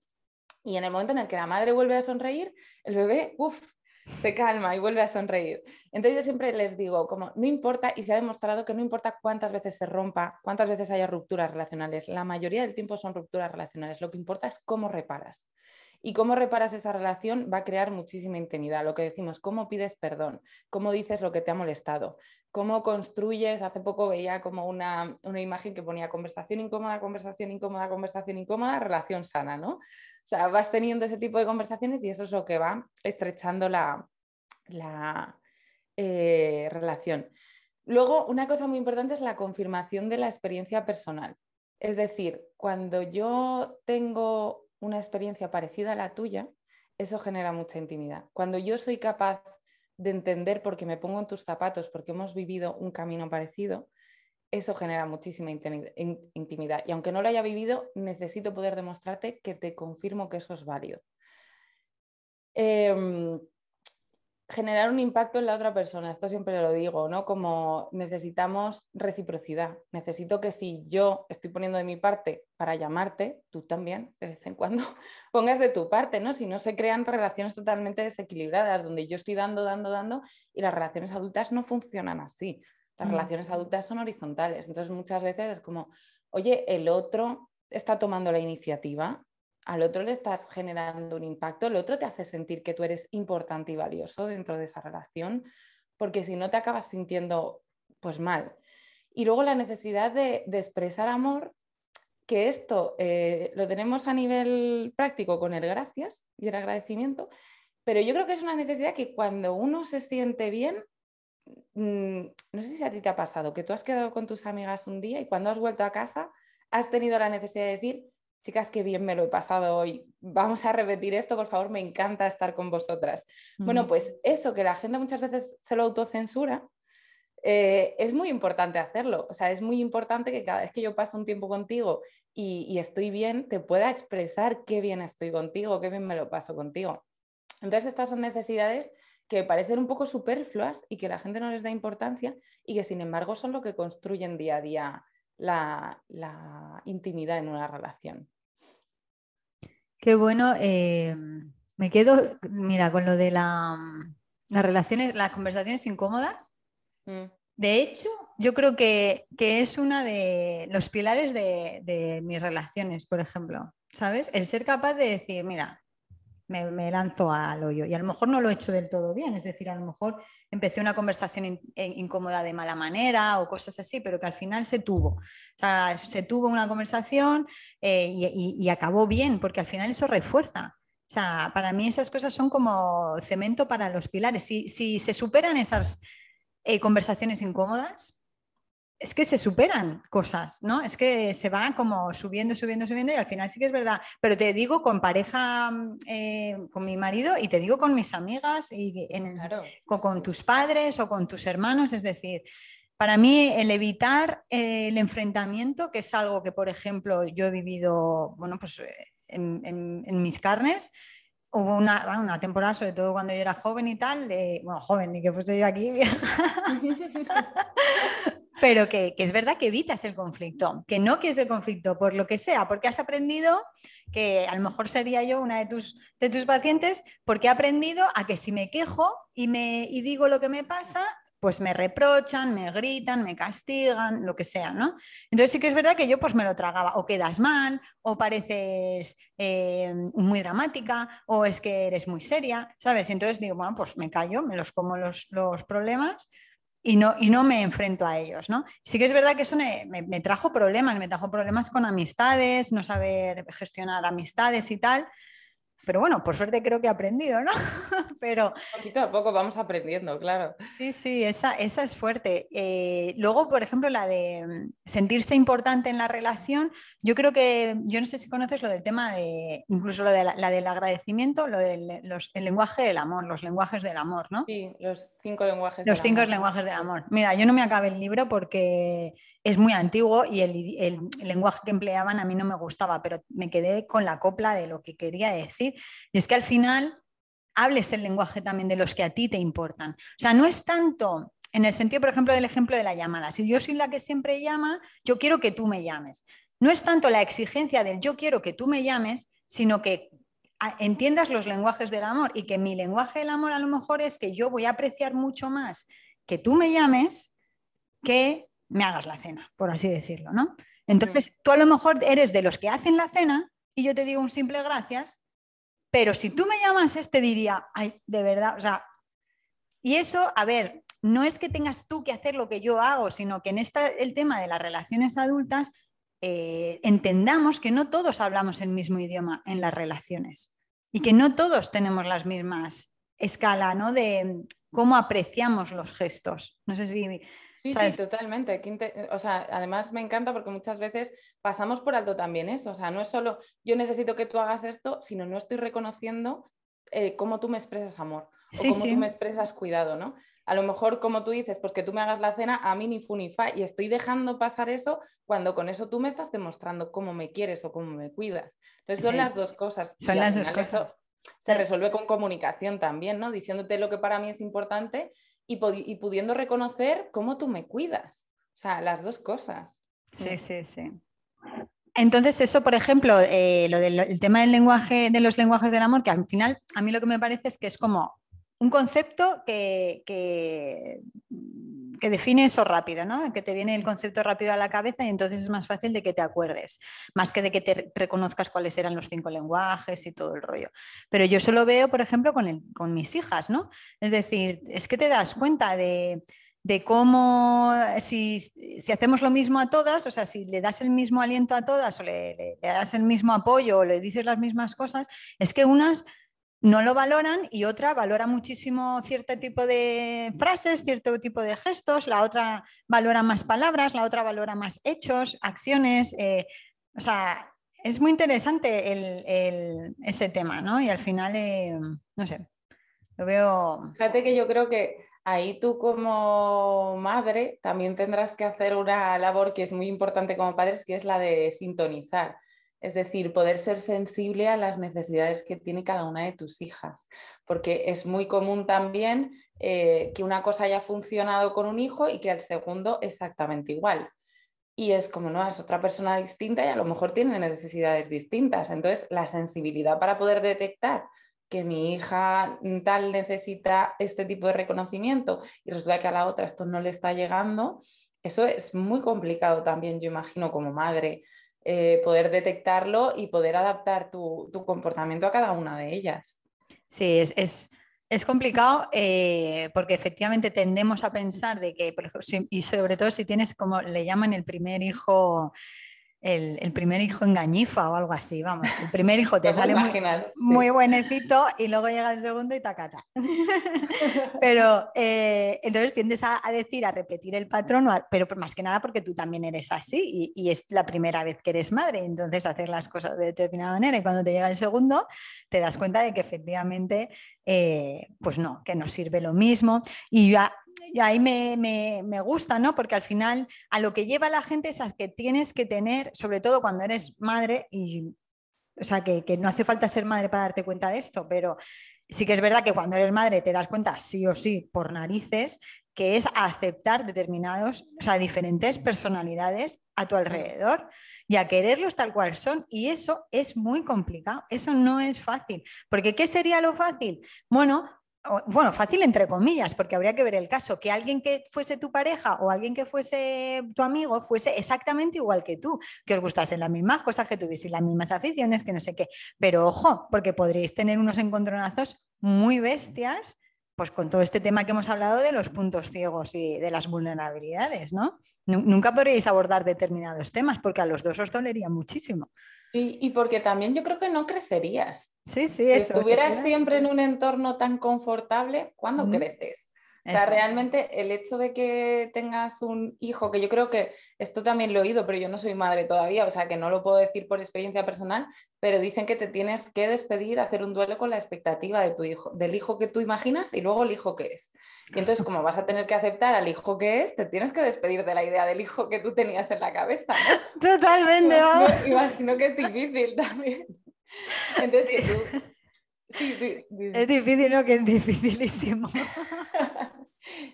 Y en el momento en el que la madre vuelve a sonreír, el bebé, uff, se calma y vuelve a sonreír. Entonces yo siempre les digo, como no importa, y se ha demostrado que no importa cuántas veces se rompa, cuántas veces haya rupturas relacionales, la mayoría del tiempo son rupturas relacionales, lo que importa es cómo reparas. Y cómo reparas esa relación va a crear muchísima intimidad. Lo que decimos, cómo pides perdón, cómo dices lo que te ha molestado, cómo construyes. Hace poco veía como una, imagen que ponía conversación incómoda, conversación incómoda, conversación incómoda, relación sana, ¿no? O sea, vas teniendo ese tipo de conversaciones y eso es lo que va estrechando la, la eh, relación. Luego, una cosa muy importante es la confirmación de la experiencia personal. Es decir, cuando yo tengo una experiencia parecida a la tuya, eso genera mucha intimidad. Cuando yo soy capaz de entender porque me pongo en tus zapatos, porque hemos vivido un camino parecido, eso genera muchísima intimidad. Y aunque no lo haya vivido, necesito poder demostrarte que te confirmo que eso es válido. Em, generar un impacto en la otra persona, esto siempre lo digo, ¿no? Como necesitamos reciprocidad. Necesito que si yo estoy poniendo de mi parte para llamarte, tú también de vez en cuando pongas de tu parte, ¿no? Si no se crean relaciones totalmente desequilibradas, donde yo estoy dando, dando, dando, y las relaciones adultas no funcionan así. Las mm. relaciones adultas son horizontales. Entonces muchas veces es como, oye, el otro está tomando la iniciativa, al otro le estás generando un impacto, el otro te hace sentir que tú eres importante y valioso dentro de esa relación, porque si no te acabas sintiendo pues mal. Y luego la necesidad de, expresar amor, que esto eh, lo tenemos a nivel práctico con el gracias y el agradecimiento, pero yo creo que es una necesidad que cuando uno se siente bien, mm, no sé si a ti te ha pasado, que tú has quedado con tus amigas un día y cuando has vuelto a casa has tenido la necesidad de decir, chicas, qué bien me lo he pasado hoy, vamos a repetir esto, por favor, me encanta estar con vosotras. Bueno, pues eso, que la gente muchas veces se lo autocensura, eh, es muy importante hacerlo. O sea, es muy importante que cada vez que yo paso un tiempo contigo y, estoy bien, te pueda expresar qué bien estoy contigo, qué bien me lo paso contigo. Entonces, estas son necesidades que parecen un poco superfluas y que la gente no les da importancia y que sin embargo son lo que construyen día a día la, intimidad en una relación. Qué bueno. Eh, me quedo, mira, con lo de las relaciones, las conversaciones incómodas. Mm. De hecho, yo creo que, es uno de los pilares de, mis relaciones, por ejemplo, ¿sabes? El ser capaz de decir, mira, me, lanzo al hoyo y a lo mejor no lo he hecho del todo bien, es decir, a lo mejor empecé una conversación incómoda de mala manera o cosas así, pero que al final se tuvo. Se tuvo una conversación eh, y, acabó bien, porque al final eso refuerza. O sea, para mí esas cosas son como cemento para los pilares. Si, si se superan esas, eh, conversaciones incómodas, es que se superan cosas, ¿no? Es que se van como subiendo, subiendo, subiendo y al final sí que es verdad. Pero te digo con pareja, eh, con mi marido y te digo con mis amigas y con, tus padres o con tus hermanos. Es decir, para mí el evitar eh, el enfrentamiento, que es algo que, por ejemplo, yo he vivido, bueno, pues en mis carnes, hubo una, una, temporada, sobre todo cuando yo era joven y tal, de, bueno, joven, ni que fuese yo aquí, pero que, que, es verdad que evitas el conflicto, que no quieres el conflicto por lo que sea, porque has aprendido que a lo mejor sería yo una de tus, de tus pacientes, porque he aprendido a que si me quejo y, me, y digo lo que me pasa, pues me reprochan, me gritan, me castigan, lo que sea, ¿no? Entonces sí que es verdad que yo pues me lo tragaba, o quedas mal, o pareces eh, muy dramática, o es que eres muy seria, ¿sabes? entonces digo, bueno, pues me callo, me los como los, problemas y no, y no me enfrento a ellos, ¿no? Sí que es verdad que eso me, me, trajo problemas, me trajo problemas con amistades, no saber gestionar amistades y tal, pero bueno, por suerte creo que he aprendido, ¿no? Pero... Poquito a poco vamos aprendiendo, claro. Sí, sí, esa, esa es fuerte. Eh, luego, por ejemplo, la de mm, sentirse importante en la relación, yo creo que, yo no sé si conoces lo del tema de, incluso lo de la, del agradecimiento, lo del el lenguaje del amor, los lenguajes del amor, ¿no? Sí, los cinco lenguajes los cinco lenguajes del amor. Mira, yo no me acabé el libro porque es muy antiguo y el, lenguaje que empleaban a mí no me gustaba, pero me quedé con la copla de lo que quería decir. Y es que al final hables el lenguaje también de los que a ti te importan. O sea, no es tanto en el sentido, por ejemplo, del ejemplo de la llamada. Si yo soy la que siempre llama, yo quiero que tú me llames. No es tanto la exigencia del yo quiero que tú me llames, sino que entiendas los lenguajes del amor y que mi lenguaje del amor a lo mejor es que yo voy a apreciar mucho más que tú me llames que me hagas la cena, por así decirlo, ¿no? Entonces, tú a lo mejor eres de los que hacen la cena y yo te digo un simple gracias, pero si tú me llamas, te este diría, ay, de verdad, o sea, y eso, a ver, no es que tengas tú que hacer lo que yo hago, sino que en esta, el tema de las relaciones adultas, eh, entendamos que no todos hablamos el mismo idioma en las relaciones y que no todos tenemos las mismas escala, ¿no? De cómo apreciamos los gestos. No sé si Sí, sí, totalmente. O sea, además me encanta porque muchas veces pasamos por alto también eso. O sea, no es solo yo necesito que tú hagas esto, sino no estoy reconociendo eh, cómo tú me expresas amor o cómo tú me expresas cuidado, ¿no? A lo mejor, como tú dices, pues que tú me hagas la cena, a mí ni fu ni fa, y estoy dejando pasar eso cuando con eso tú me estás demostrando cómo me quieres o cómo me cuidas. Entonces son las dos cosas. Son las dos cosas. se resuelve con comunicación también, ¿no? Diciéndote lo que para mí es importante y, pudiendo reconocer cómo tú me cuidas. O sea, las dos cosas. Sí, sí, sí. Entonces, eso, por ejemplo, eh, lo del tema del lenguaje, de los lenguajes del amor, que al final a mí lo que me parece es que es como un concepto que, que que define eso rápido, ¿no? que te viene el concepto rápido a la cabeza y entonces es más fácil de que te acuerdes, más que de que te reconozcas cuáles eran los cinco lenguajes y todo el rollo. Pero yo solo veo, por ejemplo, con, mis hijas, ¿no? Es decir, es que te das cuenta de, cómo, si, hacemos lo mismo a todas, o sea, si le das el mismo aliento a todas o le, le, das el mismo apoyo o le dices las mismas cosas, es que unas no lo valoran y otra valora muchísimo cierto tipo de frases, cierto tipo de gestos, la otra valora más palabras, la otra valora más hechos, acciones. Eh, o sea, es muy interesante ese tema, ¿no? Y al final, eh, no sé, lo veo... Fíjate que yo creo que ahí tú como madre también tendrás que hacer una labor que es muy importante como padres, que es la de sintonizar. Es decir, poder ser sensible a las necesidades que tiene cada una de tus hijas, porque es muy común también eh, que una cosa haya funcionado con un hijo y que el segundo exactamente igual. Y es como, no, es otra persona distinta y a lo mejor tiene necesidades distintas. Entonces, la sensibilidad para poder detectar que mi hija tal necesita este tipo de reconocimiento y resulta que a la otra esto no le está llegando, eso es muy complicado también, yo imagino, como madre, eh, poder detectarlo y poder adaptar tu, comportamiento a cada una de ellas. Sí, es, es, complicado eh, porque efectivamente tendemos a pensar de que, y sobre todo si tienes como le llaman el primer hijo el, primer hijo engañifa o algo así, vamos, el primer hijo te sale muy, muy, buenecito y luego llega el segundo y tacata. pero eh, entonces tiendes a, decir, a repetir el patrón, pero más que nada porque tú también eres así y, es la primera vez que eres madre, entonces hacer las cosas de determinada manera. Y cuando te llega el segundo te das cuenta de que efectivamente, eh, pues no, que no sirve lo mismo. Y ya y ahí me, gusta, ¿no? Porque al final a lo que lleva la gente es a que tienes que tener, sobre todo cuando eres madre, y, o sea, que, no hace falta ser madre para darte cuenta de esto, pero sí que es verdad que cuando eres madre te das cuenta sí o sí por narices que es aceptar determinados, o sea, diferentes personalidades a tu alrededor y a quererlos tal cual son. Y eso es muy complicado, eso no es fácil. Porque ¿qué sería lo fácil? Bueno, bueno, fácil entre comillas, porque habría que ver el caso, que alguien que fuese tu pareja o alguien que fuese tu amigo fuese exactamente igual que tú, que os gustasen las mismas cosas, que tuvieseis las mismas aficiones, que no sé qué. Pero ojo, porque podríais tener unos encontronazos muy bestias, pues con todo este tema que hemos hablado de los puntos ciegos y de las vulnerabilidades, ¿no? Nunca podríais abordar determinados temas, porque a los dos os dolería muchísimo. Y, porque también yo creo que no crecerías. Sí, sí, si estuvieras siempre en un entorno tan confortable, ¿cuándo creces? O sea, realmente el hecho de que tengas un hijo, que yo creo que esto también lo he oído, pero yo no soy madre todavía, o sea que no lo puedo decir por experiencia personal, pero dicen que te tienes que despedir, hacer un duelo con la expectativa de tu hijo, del hijo que tú imaginas y luego el hijo que es. Y entonces, como vas a tener que aceptar al hijo que es, te tienes que despedir de la idea del hijo que tú tenías en la cabeza. Totalmente, vamos. Imagino que es difícil también. Entonces, tú es difícil, ¿no? Que es dificilísimo.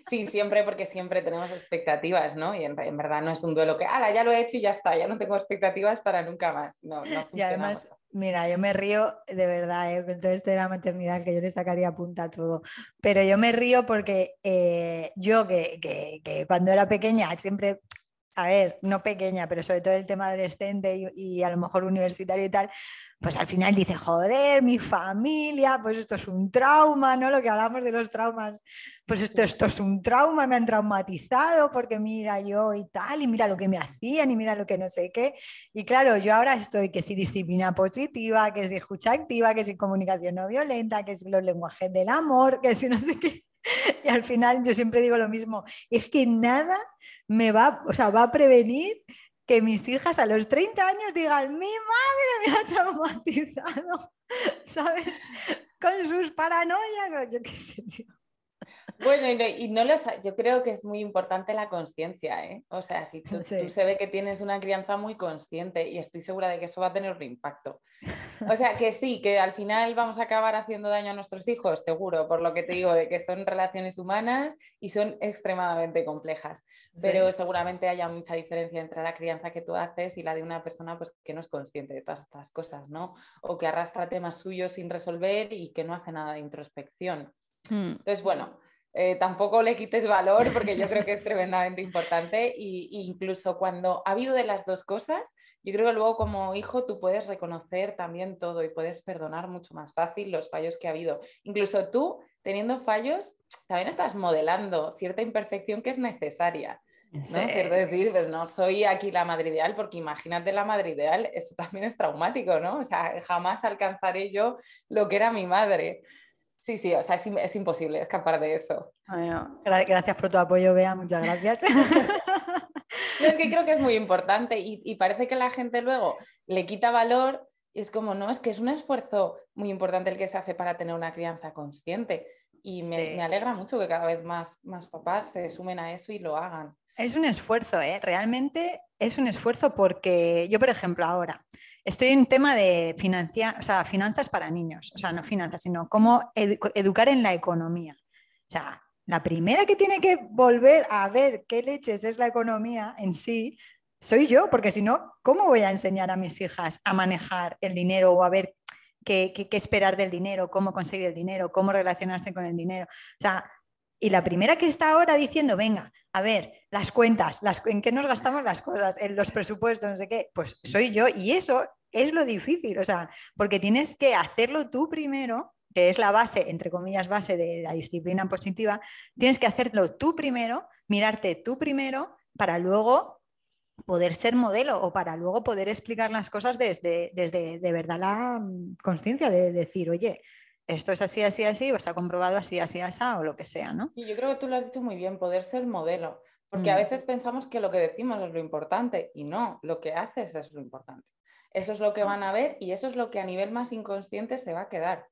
Sí, siempre, porque siempre tenemos expectativas, ¿no? Y en, verdad no es un duelo que, ala, ya lo he hecho y ya está, ya no tengo expectativas para nunca más. No, y además, mira, yo me río de verdad, ¿eh? con todo esto de la maternidad, que yo le sacaría punta a todo, pero yo me río porque eh, yo que, que, que cuando era pequeña siempre a ver, no pequeña, pero sobre todo el tema adolescente y, a lo mejor universitario y tal, pues al final dice, joder, mi familia, pues esto es un trauma, ¿no? Lo que hablamos de los traumas, pues esto, esto es un trauma, me han traumatizado porque mira yo y tal, y mira lo que me hacían y mira lo que no sé qué. Y claro, yo ahora estoy que si disciplina positiva, que si escucha activa, que si comunicación no violenta, que si los lenguajes del amor, que si no sé qué. Y al final yo siempre digo lo mismo, es que nada me va, o sea, va a prevenir que mis hijas a los 30 años digan, mi madre me ha traumatizado, ¿sabes? Con sus paranoias o yo qué sé, tío. Bueno, y no, y yo creo que es muy importante la conciencia, ¿eh? O sea, si tú, se ve que tienes una crianza muy consciente y estoy segura de que eso va a tener un impacto. O sea, que sí, que al final vamos a acabar haciendo daño a nuestros hijos, seguro, por lo que te digo, de que son relaciones humanas y son extremadamente complejas. Pero seguramente haya mucha diferencia entre la crianza que tú haces y la de una persona pues, que no es consciente de todas estas cosas, ¿no? O que arrastra temas suyos sin resolver y que no hace nada de introspección. Hmm. Entonces, bueno, eh, tampoco le quites valor porque yo creo que es tremendamente importante e incluso cuando ha habido de las dos cosas, yo creo que luego como hijo tú puedes reconocer también todo y puedes perdonar mucho más fácil los fallos que ha habido. Incluso tú, teniendo fallos, también estás modelando cierta imperfección que es necesaria. ¿no? Quiero decir, pues no soy aquí la madre ideal, porque imagínate la madre ideal, eso también es traumático, ¿no? O sea, jamás alcanzaré yo lo que era mi madre. Sí, sí, o sea, es, imposible escapar de eso. Bueno, gracias por tu apoyo, Bea, muchas gracias. es que creo que es muy importante y, parece que la gente luego le quita valor y es como, no, es que es un esfuerzo muy importante el que se hace para tener una crianza consciente. Y me, alegra mucho que cada vez más, más papás se sumen a eso y lo hagan. Es un esfuerzo, ¿eh? realmente es un esfuerzo porque yo, por ejemplo, ahora estoy en tema de financia, o sea, finanzas para niños, o sea, no finanzas, sino cómo educar en la economía. O sea, la primera que tiene que volver a ver qué leches es la economía en sí, soy yo, porque si no, ¿cómo voy a enseñar a mis hijas a manejar el dinero o a ver qué, esperar del dinero, cómo conseguir el dinero, cómo relacionarse con el dinero? O sea, y la primera que está ahora diciendo, venga, a ver, las cuentas, las, en qué nos gastamos las cosas, en los presupuestos, no sé qué, pues soy yo. Y eso es lo difícil, o sea, porque tienes que hacerlo tú primero que es la base, entre comillas, base de la disciplina positiva, tienes que hacerlo tú primero, mirarte tú primero, para luego poder ser modelo o para luego poder explicar las cosas desde, desde de verdad la mm, conciencia de decir, oye, esto es así, así, así, o está comprobado así, así, así, o lo que sea, ¿no? Y yo creo que tú lo has dicho muy bien, poder ser modelo, porque a mm. veces pensamos que lo que decimos es lo importante y no, lo que haces es lo importante. Eso es lo que van a ver y eso es lo que a nivel más inconsciente se va a quedar.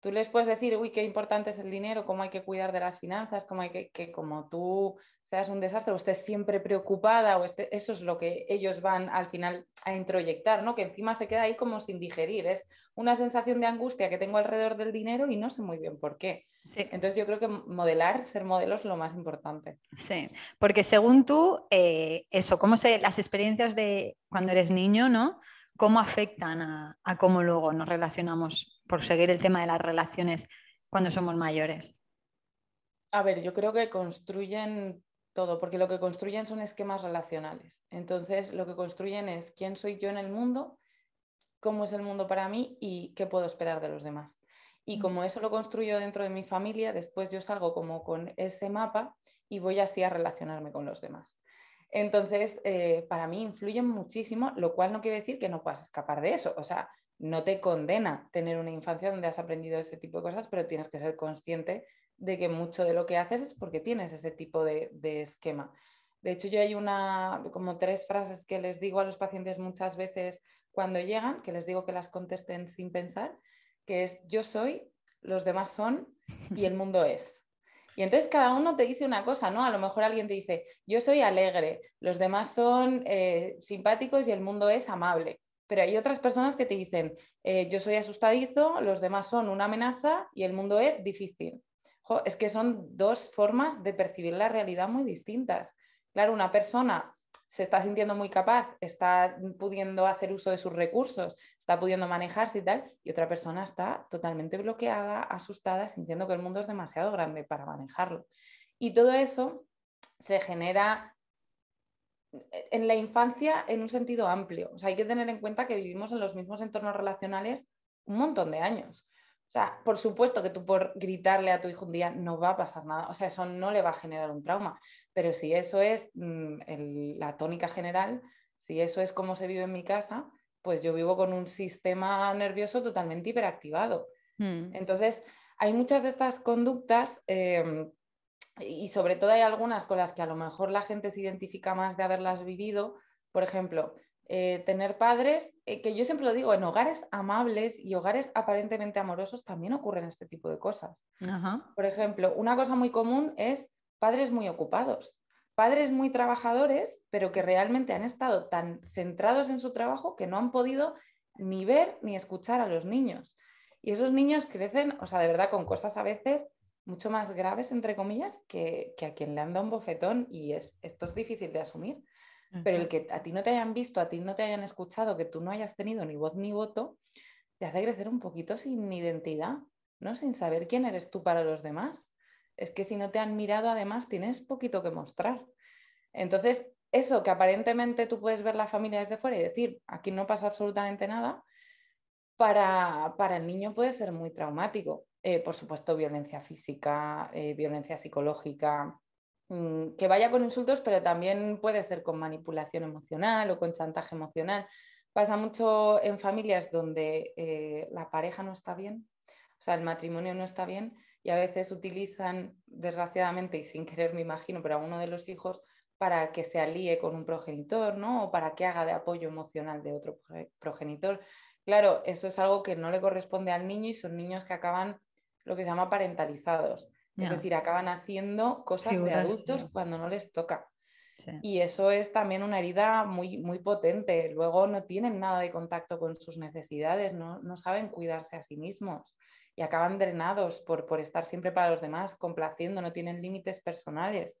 Tú les puedes decir, uy, qué importante es el dinero, cómo hay que cuidar de las finanzas, cómo hay que, que como tú seas un desastre o estés siempre preocupada, o eso es lo que ellos van al final a introyectar, ¿no? Que encima se queda ahí como sin digerir. Es una sensación de angustia que tengo alrededor del dinero y no sé muy bien por qué. Entonces yo creo que modelar, ser modelo es lo más importante. Sí, porque según tú, eh, eso, cómo se, las experiencias de cuando eres niño, ¿no? ¿Cómo afectan a, a cómo luego nos relacionamos por seguir el tema de las relaciones cuando somos mayores? A ver, yo creo que construyen todo, porque lo que construyen son esquemas relacionales. Entonces, lo que construyen es quién soy yo en el mundo, cómo es el mundo para mí y qué puedo esperar de los demás. Y como eso lo construyo dentro de mi familia, después yo salgo como con ese mapa y voy así a relacionarme con los demás. Entonces, eh, para mí influyen muchísimo, lo cual no quiere decir que no puedas escapar de eso. O sea, no te condena tener una infancia donde has aprendido ese tipo de cosas, pero tienes que ser consciente de que mucho de lo que haces es porque tienes ese tipo de, esquema. De hecho, yo hay una, como tres frases que les digo a los pacientes muchas veces cuando llegan, que les digo que las contesten sin pensar, que es yo soy, los demás son y el mundo es. Y entonces cada uno te dice una cosa, ¿no? A lo mejor alguien te dice, yo soy alegre, los demás son eh, simpáticos y el mundo es amable. Pero hay otras personas que te dicen, eh, yo soy asustadizo, los demás son una amenaza y el mundo es difícil. Es que son dos formas de percibir la realidad muy distintas. Claro, una persona se está sintiendo muy capaz, está pudiendo hacer uso de sus recursos, está pudiendo manejarse y tal, y otra persona está totalmente bloqueada, asustada, sintiendo que el mundo es demasiado grande para manejarlo. Y todo eso se genera en la infancia en un sentido amplio. O sea, hay que tener en cuenta que vivimos en los mismos entornos relacionales un montón de años. O sea, por supuesto que tú por gritarle a tu hijo un día no va a pasar nada, o sea, eso no le va a generar un trauma, pero si eso es mm, la tónica general, si eso es cómo se vive en mi casa, pues yo vivo con un sistema nervioso totalmente hiperactivado. Hmm. Entonces, hay muchas de estas conductas em, y sobre todo hay algunas con las que a lo mejor la gente se identifica más de haberlas vivido. Por ejemplo, eh, tener padres, eh, que yo siempre lo digo, en hogares amables y hogares aparentemente amorosos también ocurren este tipo de cosas. Por ejemplo, una cosa muy común es padres muy ocupados, padres muy trabajadores, pero que realmente han estado tan centrados en su trabajo que no han podido ni ver ni escuchar a los niños. Y esos niños crecen, o sea, de verdad, con cosas a veces mucho más graves, entre comillas, que, a quien le han dado un bofetón y es, esto es difícil de asumir. Pero el que a ti no te hayan visto, a ti no te hayan escuchado, que tú no hayas tenido ni voz ni voto, te hace crecer un poquito sin identidad, ¿no? Sin saber quién eres tú para los demás. Es que si no te han mirado, además, tienes poquito que mostrar. Entonces, eso que aparentemente tú puedes ver la familia desde fuera y decir, aquí no pasa absolutamente nada, para, para el niño puede ser muy traumático. Eh, por supuesto, violencia física, eh, violencia psicológica, que vaya con insultos, pero también puede ser con manipulación emocional o con chantaje emocional. Pasa mucho en familias donde eh, la pareja no está bien, o sea, el matrimonio no está bien y a veces utilizan, desgraciadamente y sin querer me imagino, pero a uno de los hijos para que se alíe con un progenitor, ¿no? O para que haga de apoyo emocional de otro progenitor. Claro, eso es algo que no le corresponde al niño y son niños que acaban lo que se llama parentalizados. Es decir, acaban haciendo cosas de adultos cuando no les toca. Y eso es también una herida muy, muy potente. Luego no tienen nada de contacto con sus necesidades, no, no saben cuidarse a sí mismos y acaban drenados por, por estar siempre para los demás, complaciendo, no tienen límites personales.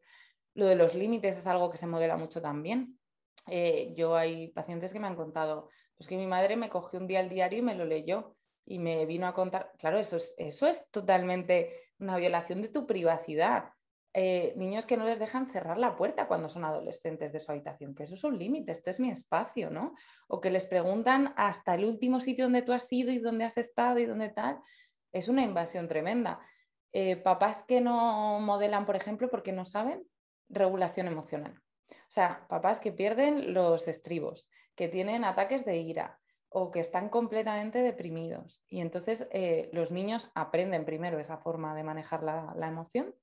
Lo de los límites es algo que se modela mucho también. Eh, yo hay pacientes que me han contado, pues que mi madre me cogió un día el diario y me lo leyó y me vino a contar, claro, eso es, eso es totalmente una violación de tu privacidad. Eh, niños que no les dejan cerrar la puerta cuando son adolescentes de su habitación, que eso es un límite, este es mi espacio, ¿no? O que les preguntan hasta el último sitio donde tú has ido y dónde has estado y dónde tal. Es una invasión tremenda. Eh, papás que no modelan, por ejemplo, porque no saben regulación emocional. O sea, papás que pierden los estribos, que tienen ataques de ira o que están completamente deprimidos. Y entonces eh, los niños aprenden primero esa forma de manejar la emoción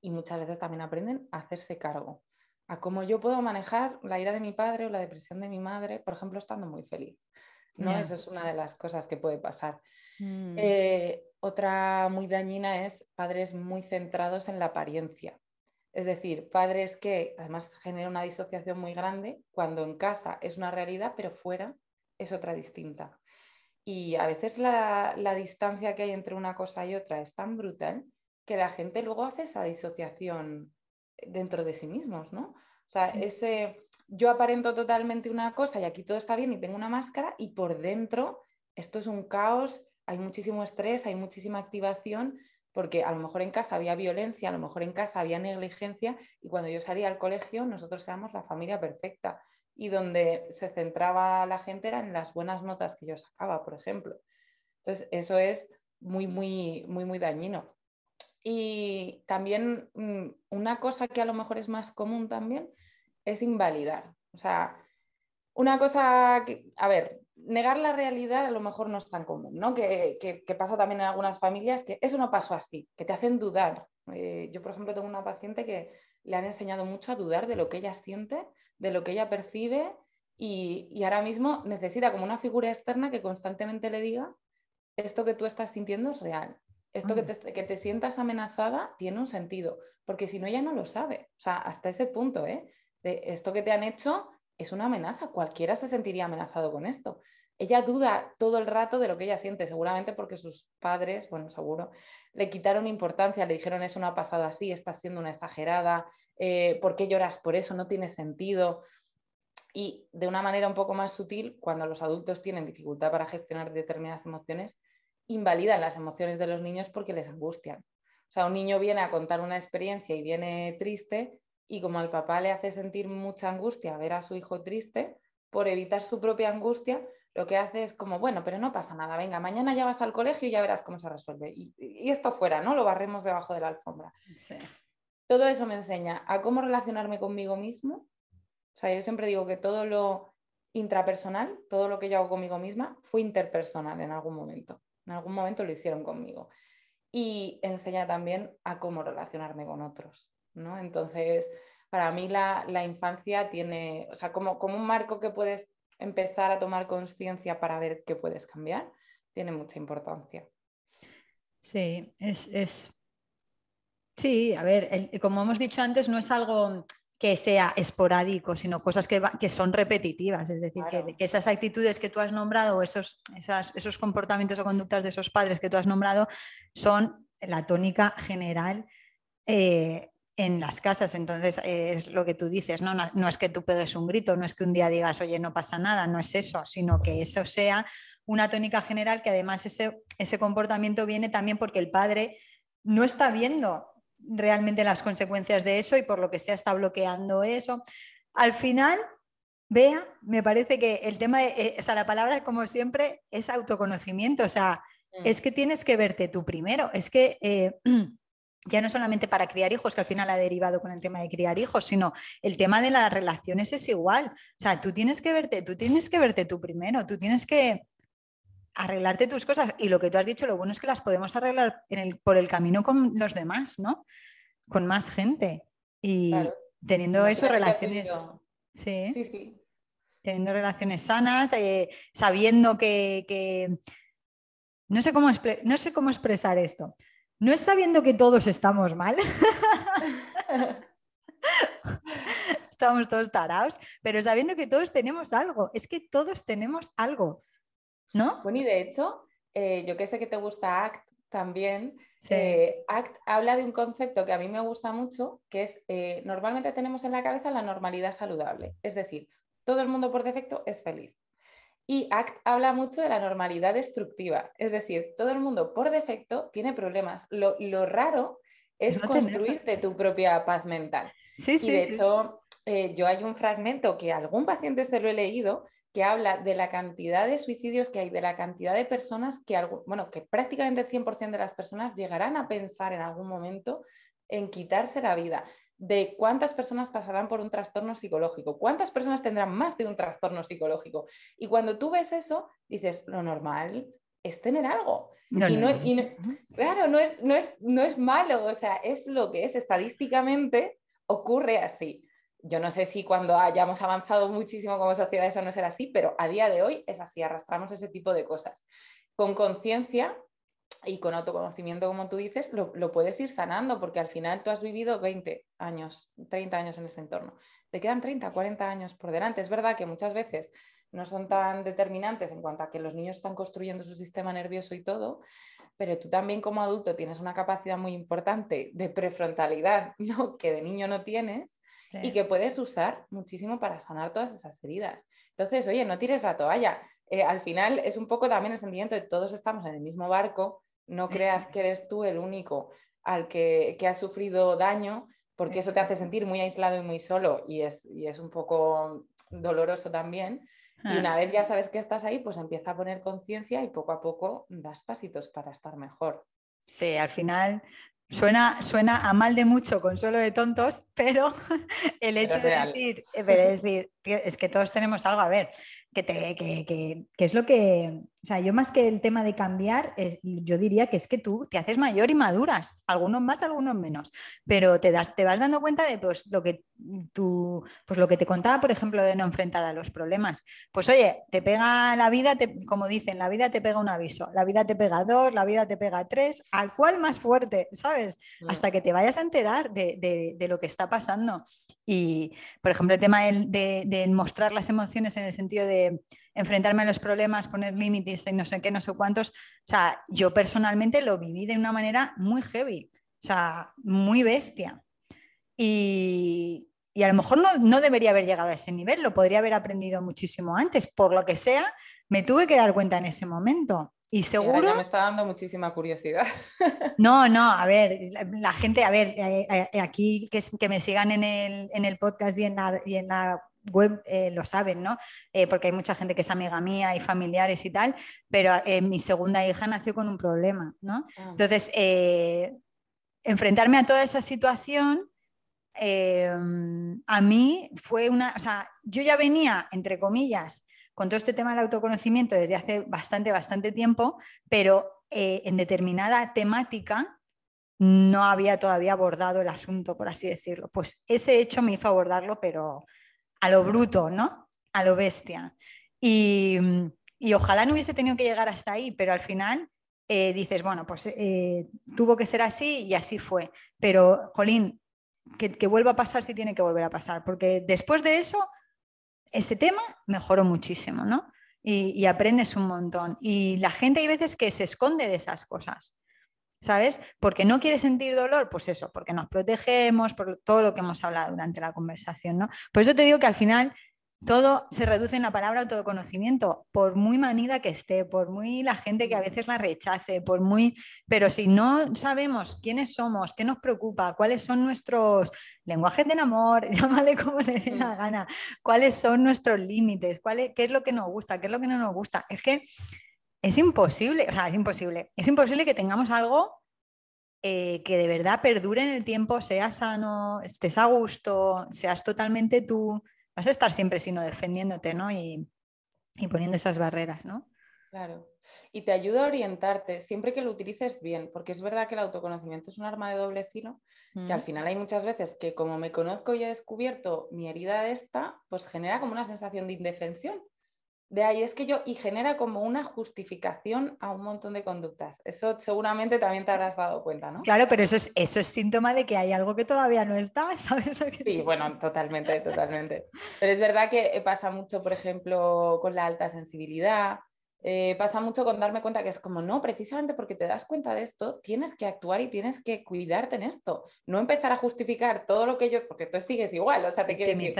y muchas veces también aprenden a hacerse cargo, a cómo yo puedo manejar la ira de mi padre o la depresión de mi madre, por ejemplo, estando muy feliz. ¿no? Eso es una de las cosas que puede pasar. Mm. Eh, otra muy dañina es padres muy centrados en la apariencia. Es decir, padres que además generan una disociación muy grande cuando en casa es una realidad, pero fuera es otra distinta. Y a veces la, la distancia que hay entre una cosa y otra es tan brutal que la gente luego hace esa disociación dentro de sí mismos, ¿no? O sea, ese yo aparento totalmente una cosa y aquí todo está bien y tengo una máscara y por dentro esto es un caos, hay muchísimo estrés, hay muchísima activación, porque a lo mejor en casa había violencia, a lo mejor en casa había negligencia y cuando yo salía al colegio nosotros éramos la familia perfecta y donde se centraba la gente era en las buenas notas que yo sacaba, por ejemplo. Entonces, eso es muy, muy, muy, muy dañino. Y también mm, una cosa que a lo mejor es más común también es invalidar. O sea, una cosa que, a ver, negar la realidad a lo mejor no es tan común, ¿no? Que, que, pasa también en algunas familias que eso no pasó así, que te hacen dudar. Eh, yo, por ejemplo, tengo una paciente que le han enseñado mucho a dudar de lo que ella siente, de lo que ella percibe y, y ahora mismo necesita como una figura externa que constantemente le diga esto que tú estás sintiendo es real. Esto que te, que te, sientas amenazada tiene un sentido, porque si no, ella no lo sabe. O sea, hasta ese punto, ¿eh? De esto que te han hecho es una amenaza. Cualquiera se sentiría amenazado con esto. Ella duda todo el rato de lo que ella siente, seguramente porque sus padres, bueno, seguro, le quitaron importancia, le dijeron eso no ha pasado así, estás siendo una exagerada, eh, ¿por qué lloras por eso? No tiene sentido. Y de una manera un poco más sutil, cuando los adultos tienen dificultad para gestionar determinadas emociones, invalidan las emociones de los niños porque les angustian. O sea, un niño viene a contar una experiencia y viene triste y como al papá le hace sentir mucha angustia ver a su hijo triste, por evitar su propia angustia, lo que hace es como, bueno, pero no pasa nada, venga, mañana ya vas al colegio y ya verás cómo se resuelve. Y, esto fuera, ¿no? Lo barremos debajo de la alfombra. Todo eso me enseña a cómo relacionarme conmigo mismo. O sea, yo siempre digo que todo lo intrapersonal, todo lo que yo hago conmigo misma, fue interpersonal en algún momento. En algún momento lo hicieron conmigo. Y enseña también a cómo relacionarme con otros. ¿no? Entonces, para mí la, infancia tiene, o sea, como, como un marco que puedes empezar a tomar conciencia para ver qué puedes cambiar, tiene mucha importancia. Sí, es, Sí, a ver, como hemos dicho antes, no es algo que sea esporádico, sino cosas que, que son repetitivas. Es decir, que, esas actitudes que tú has nombrado, esos, esos comportamientos o conductas de esos padres que tú has nombrado, son la tónica general eh, en las casas. Entonces, es lo que tú dices, ¿no? ¿no? es que tú pegues un grito, no es que un día digas, oye, no pasa nada, no es eso, sino que eso sea una tónica general, que además ese, ese comportamiento viene también porque el padre no está viendo realmente las consecuencias de eso y por lo que sea está bloqueando eso. Al final, vea, me parece que el tema, de, eh, o sea, la palabra como siempre es autoconocimiento, o sea, mm. es que tienes que verte tú primero, es que... Eh, ya no solamente para criar hijos, que al final ha derivado con el tema de criar hijos, sino el tema de las relaciones es igual. O sea, tú tienes que verte, tú tienes que verte tú primero, tú tienes que arreglarte tus cosas. Y lo que tú has dicho, lo bueno es que las podemos arreglar por el camino con los demás, ¿no? Con más gente. Y, teniendo eso, relaciones. Sí. sí, sí. Teniendo relaciones sanas, eh, sabiendo que, No, sé cómo no sé cómo expresar esto. No es sabiendo que todos estamos mal. estamos todos tarados, pero sabiendo que todos tenemos algo. Es que todos tenemos algo, ¿no? Bueno, y de hecho, eh, yo que sé que te gusta ACT también, eh, ACT habla de un concepto que a mí me gusta mucho, que es, eh, normalmente tenemos en la cabeza la normalidad saludable, es decir, todo el mundo por defecto es feliz. Y ACT habla mucho de la normalidad destructiva, es decir, todo el mundo por defecto tiene problemas. Lo, raro es construirte tu propia paz mental. Sí, sí, y de hecho, yo hay un fragmento que algún paciente se lo he leído, que habla de la cantidad de suicidios que hay, de la cantidad de personas que, bueno, que prácticamente el 100% de las personas llegarán a pensar en algún momento en quitarse la vida, de cuántas personas pasarán por un trastorno psicológico, cuántas personas tendrán más de un trastorno psicológico. Y cuando tú ves eso, dices, lo normal es tener algo. y claro, no es, no, es, no es malo, o sea, es lo que es estadísticamente, ocurre así. Yo no sé si cuando hayamos avanzado muchísimo como sociedad eso no será así, pero a día de hoy es así, arrastramos ese tipo de cosas. Con conciencia y con autoconocimiento, como tú dices, lo, puedes ir sanando, porque al final tú has vivido 20 años, 30 años en ese entorno. Te quedan 30, 40 años por delante. Es verdad que muchas veces no son tan determinantes en cuanto a que los niños están construyendo su sistema nervioso y todo, pero tú también como adulto tienes una capacidad muy importante de prefrontalidad ¿no? que de niño no tienes y que puedes usar muchísimo para sanar todas esas heridas. Entonces, oye, no tires la toalla. Eh, al final es un poco también el sentimiento de todos estamos en el mismo barco, no creas que eres tú el único al que, que ha sufrido daño, porque eso te hace sentir muy aislado y muy solo y es, y es un poco doloroso también. Y ah. una vez ya sabes que estás ahí, pues empieza a poner conciencia y poco a poco das pasitos para estar mejor. Sí, al final Suena, suena a mal de mucho, consuelo de tontos, pero el hecho de decir, decir, es que todos tenemos algo, a ver, que, te, que, que, que, es lo que, o sea, yo más que el tema de cambiar, es, yo diría que es que tú te haces mayor y maduras, algunos más, algunos menos, pero te, das, te vas dando cuenta de pues, lo, que tú, pues, lo que te contaba, por ejemplo, de no enfrentar a los problemas. Pues oye, te pega la vida, te, como dicen, la vida te pega un aviso, la vida te pega dos, la vida te pega tres, al cual más fuerte, ¿sabes? Mm. Hasta que te vayas a enterar de, de, de lo que está pasando. Y, por ejemplo, el tema de, de, mostrar las emociones en el sentido de enfrentarme a los problemas, poner límites y no sé qué, no sé cuántos, o sea, yo personalmente lo viví de una manera muy heavy, o sea, muy bestia. Y, y a lo mejor no, no, debería haber llegado a ese nivel, lo podría haber aprendido muchísimo antes, por lo que sea, me tuve que dar cuenta en ese momento. Y seguro. me está dando muchísima curiosidad. No, no, a ver, la, gente, a ver, eh, eh, aquí que, que, me sigan en el, en el, podcast y en la, y en la web eh, lo saben, ¿no? porque hay mucha gente que es amiga mía y familiares y tal, pero mi segunda hija nació con un problema, ¿no? Ah. Entonces, enfrentarme a toda esa situación. a mí fue una, o sea, yo ya venía, entre comillas, con todo este tema del autoconocimiento desde hace bastante, bastante tiempo, pero eh, en determinada temática no había todavía abordado el asunto, por así decirlo. Pues ese hecho me hizo abordarlo, pero a lo bruto, ¿no? A lo bestia. Y, ojalá no hubiese tenido que llegar hasta ahí, pero al final eh, dices, bueno, pues eh, tuvo que ser así y así fue. Pero, Jolín, que, vuelva a pasar si tiene que volver a pasar, porque después de eso ese tema mejoró muchísimo, ¿no? Y, aprendes un montón. Y la gente hay veces que se esconde de esas cosas, ¿sabes? Porque no quiere sentir dolor, pues eso, porque nos protegemos, por todo lo que hemos hablado durante la conversación, ¿no? Por eso te digo que al final todo se reduce en la palabra autoconocimiento, por muy manida que esté, por muy la gente que a veces la rechace, por muy, pero si no sabemos quiénes somos, qué nos preocupa, cuáles son nuestros lenguajes del amor, llámale como le dé la mm. gana, cuáles son nuestros límites, cuál qué es lo que nos gusta, qué es lo que no nos gusta, es que es imposible, o sea, es imposible, es imposible que tengamos algo eh, que de verdad perdure en el tiempo, sea sano, estés a gusto, seas totalmente tú vas a estar siempre sino defendiéndote, ¿no? Y, poniendo esas barreras, ¿no? Claro. y te ayuda a orientarte siempre que lo utilices bien, porque es verdad que el autoconocimiento es un arma de doble filo, que al mm. final hay muchas veces que como me conozco y he descubierto mi herida de esta, pues genera como una sensación de indefensión. De ahí es que yo, y genera como una justificación a un montón de conductas. Eso seguramente también te habrás dado cuenta, ¿no? Claro, pero eso es, eso es síntoma de que hay algo que todavía no está, ¿sabes? Sí, bueno, totalmente, totalmente. Pero es verdad que pasa mucho, por ejemplo, con la alta sensibilidad, eh, pasa mucho con darme cuenta que es como, no, precisamente porque te das cuenta de esto, tienes que actuar y tienes que cuidarte en esto. No empezar a justificar todo lo que yo, porque tú sigues igual, o sea, te quiero decir,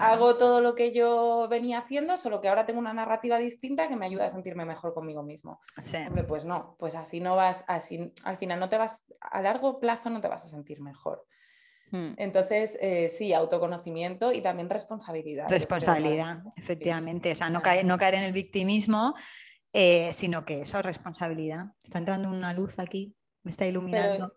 hago todo lo que yo venía haciendo, solo que ahora tengo una narrativa distinta que me ayuda a sentirme mejor conmigo mismo. Hombre, pues no, pues así no vas, así al final no te vas, a largo plazo no te vas a sentir mejor. Hmm. Entonces, eh, sí, autoconocimiento y también responsabilidad. Responsabilidad, efectivamente. O sea, no caer, no caer en el victimismo, eh, sino que eso, es responsabilidad. Está entrando una luz aquí, me está iluminando.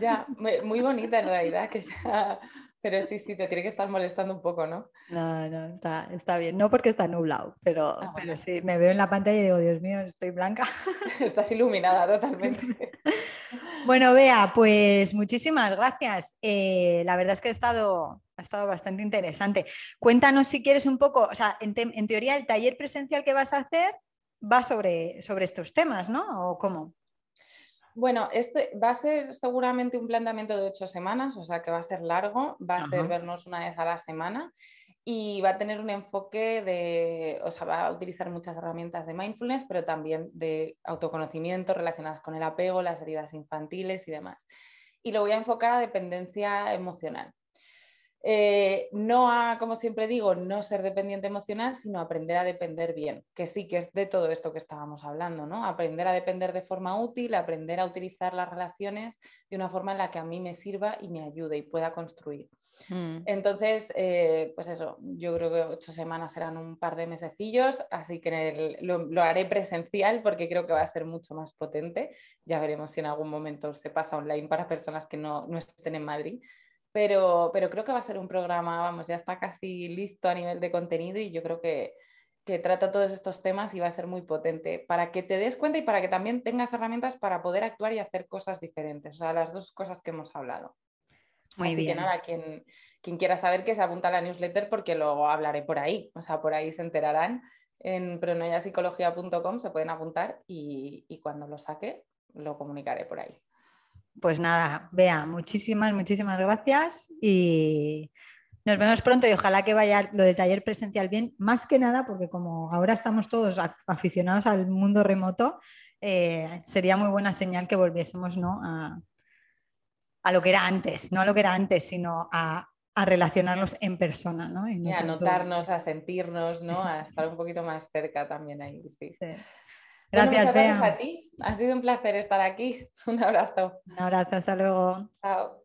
ya, muy bonita en realidad, que sea pero sí, sí, te tiene que estar molestando un poco, ¿no? No, no, está, está bien. No porque está nublado, pero, ah, pero sí, me veo en la pantalla y digo, Dios mío, estoy blanca. Estás iluminada totalmente. bueno, Bea, pues muchísimas gracias. Eh, la verdad es que ha estado, ha estado bastante interesante. Cuéntanos si quieres un poco, o sea, en, en teoría el taller presencial que vas a hacer va sobre, sobre estos temas, ¿no? ¿O cómo? Bueno, esto va a ser seguramente un planteamiento de ocho semanas, o sea que va a ser largo, va a ser vernos una vez a la semana y va a tener un enfoque de, o sea, va a utilizar muchas herramientas de mindfulness, pero también de autoconocimiento relacionadas con el apego, las heridas infantiles y demás. Y lo voy a enfocar a dependencia emocional. Eh, no a, como siempre digo, no ser dependiente emocional, sino aprender a depender bien, que sí que es de todo esto que estábamos hablando, ¿no? Aprender a depender de forma útil, aprender a utilizar las relaciones de una forma en la que a mí me sirva y me ayude y pueda construir. Mm. Entonces, eh, pues eso, yo creo que ocho semanas serán un par de mesecillos, así que lo, haré presencial porque creo que va a ser mucho más potente. Ya veremos si en algún momento se pasa online para personas que no, no estén en Madrid, pero, pero creo que va a ser un programa, vamos, ya está casi listo a nivel de contenido y yo creo que, que trata todos estos temas y va a ser muy potente para que te des cuenta y para que también tengas herramientas para poder actuar y hacer cosas diferentes, o sea, las dos cosas que hemos hablado. Muy Así bien. que nada, quien, quien quiera saber que se apunta a la newsletter porque luego hablaré por ahí, o sea, por ahí se enterarán en pronoyapsicología.com, se pueden apuntar y, y cuando lo saque lo comunicaré por ahí. Pues nada, vea, muchísimas, muchísimas gracias y nos vemos pronto y ojalá que vaya lo del taller presencial bien, más que nada porque como ahora estamos todos aficionados al mundo remoto, eh, sería muy buena señal que volviésemos ¿no? a, lo que era antes, no a lo que era antes, sino a, relacionarnos en persona. ¿no? Y, a notarnos, a sentirnos, ¿no? a estar un poquito más cerca también ahí. sí. Gracias, Bea. a ti. Ha sido un placer estar aquí. Un abrazo. Un abrazo, hasta luego. Chao.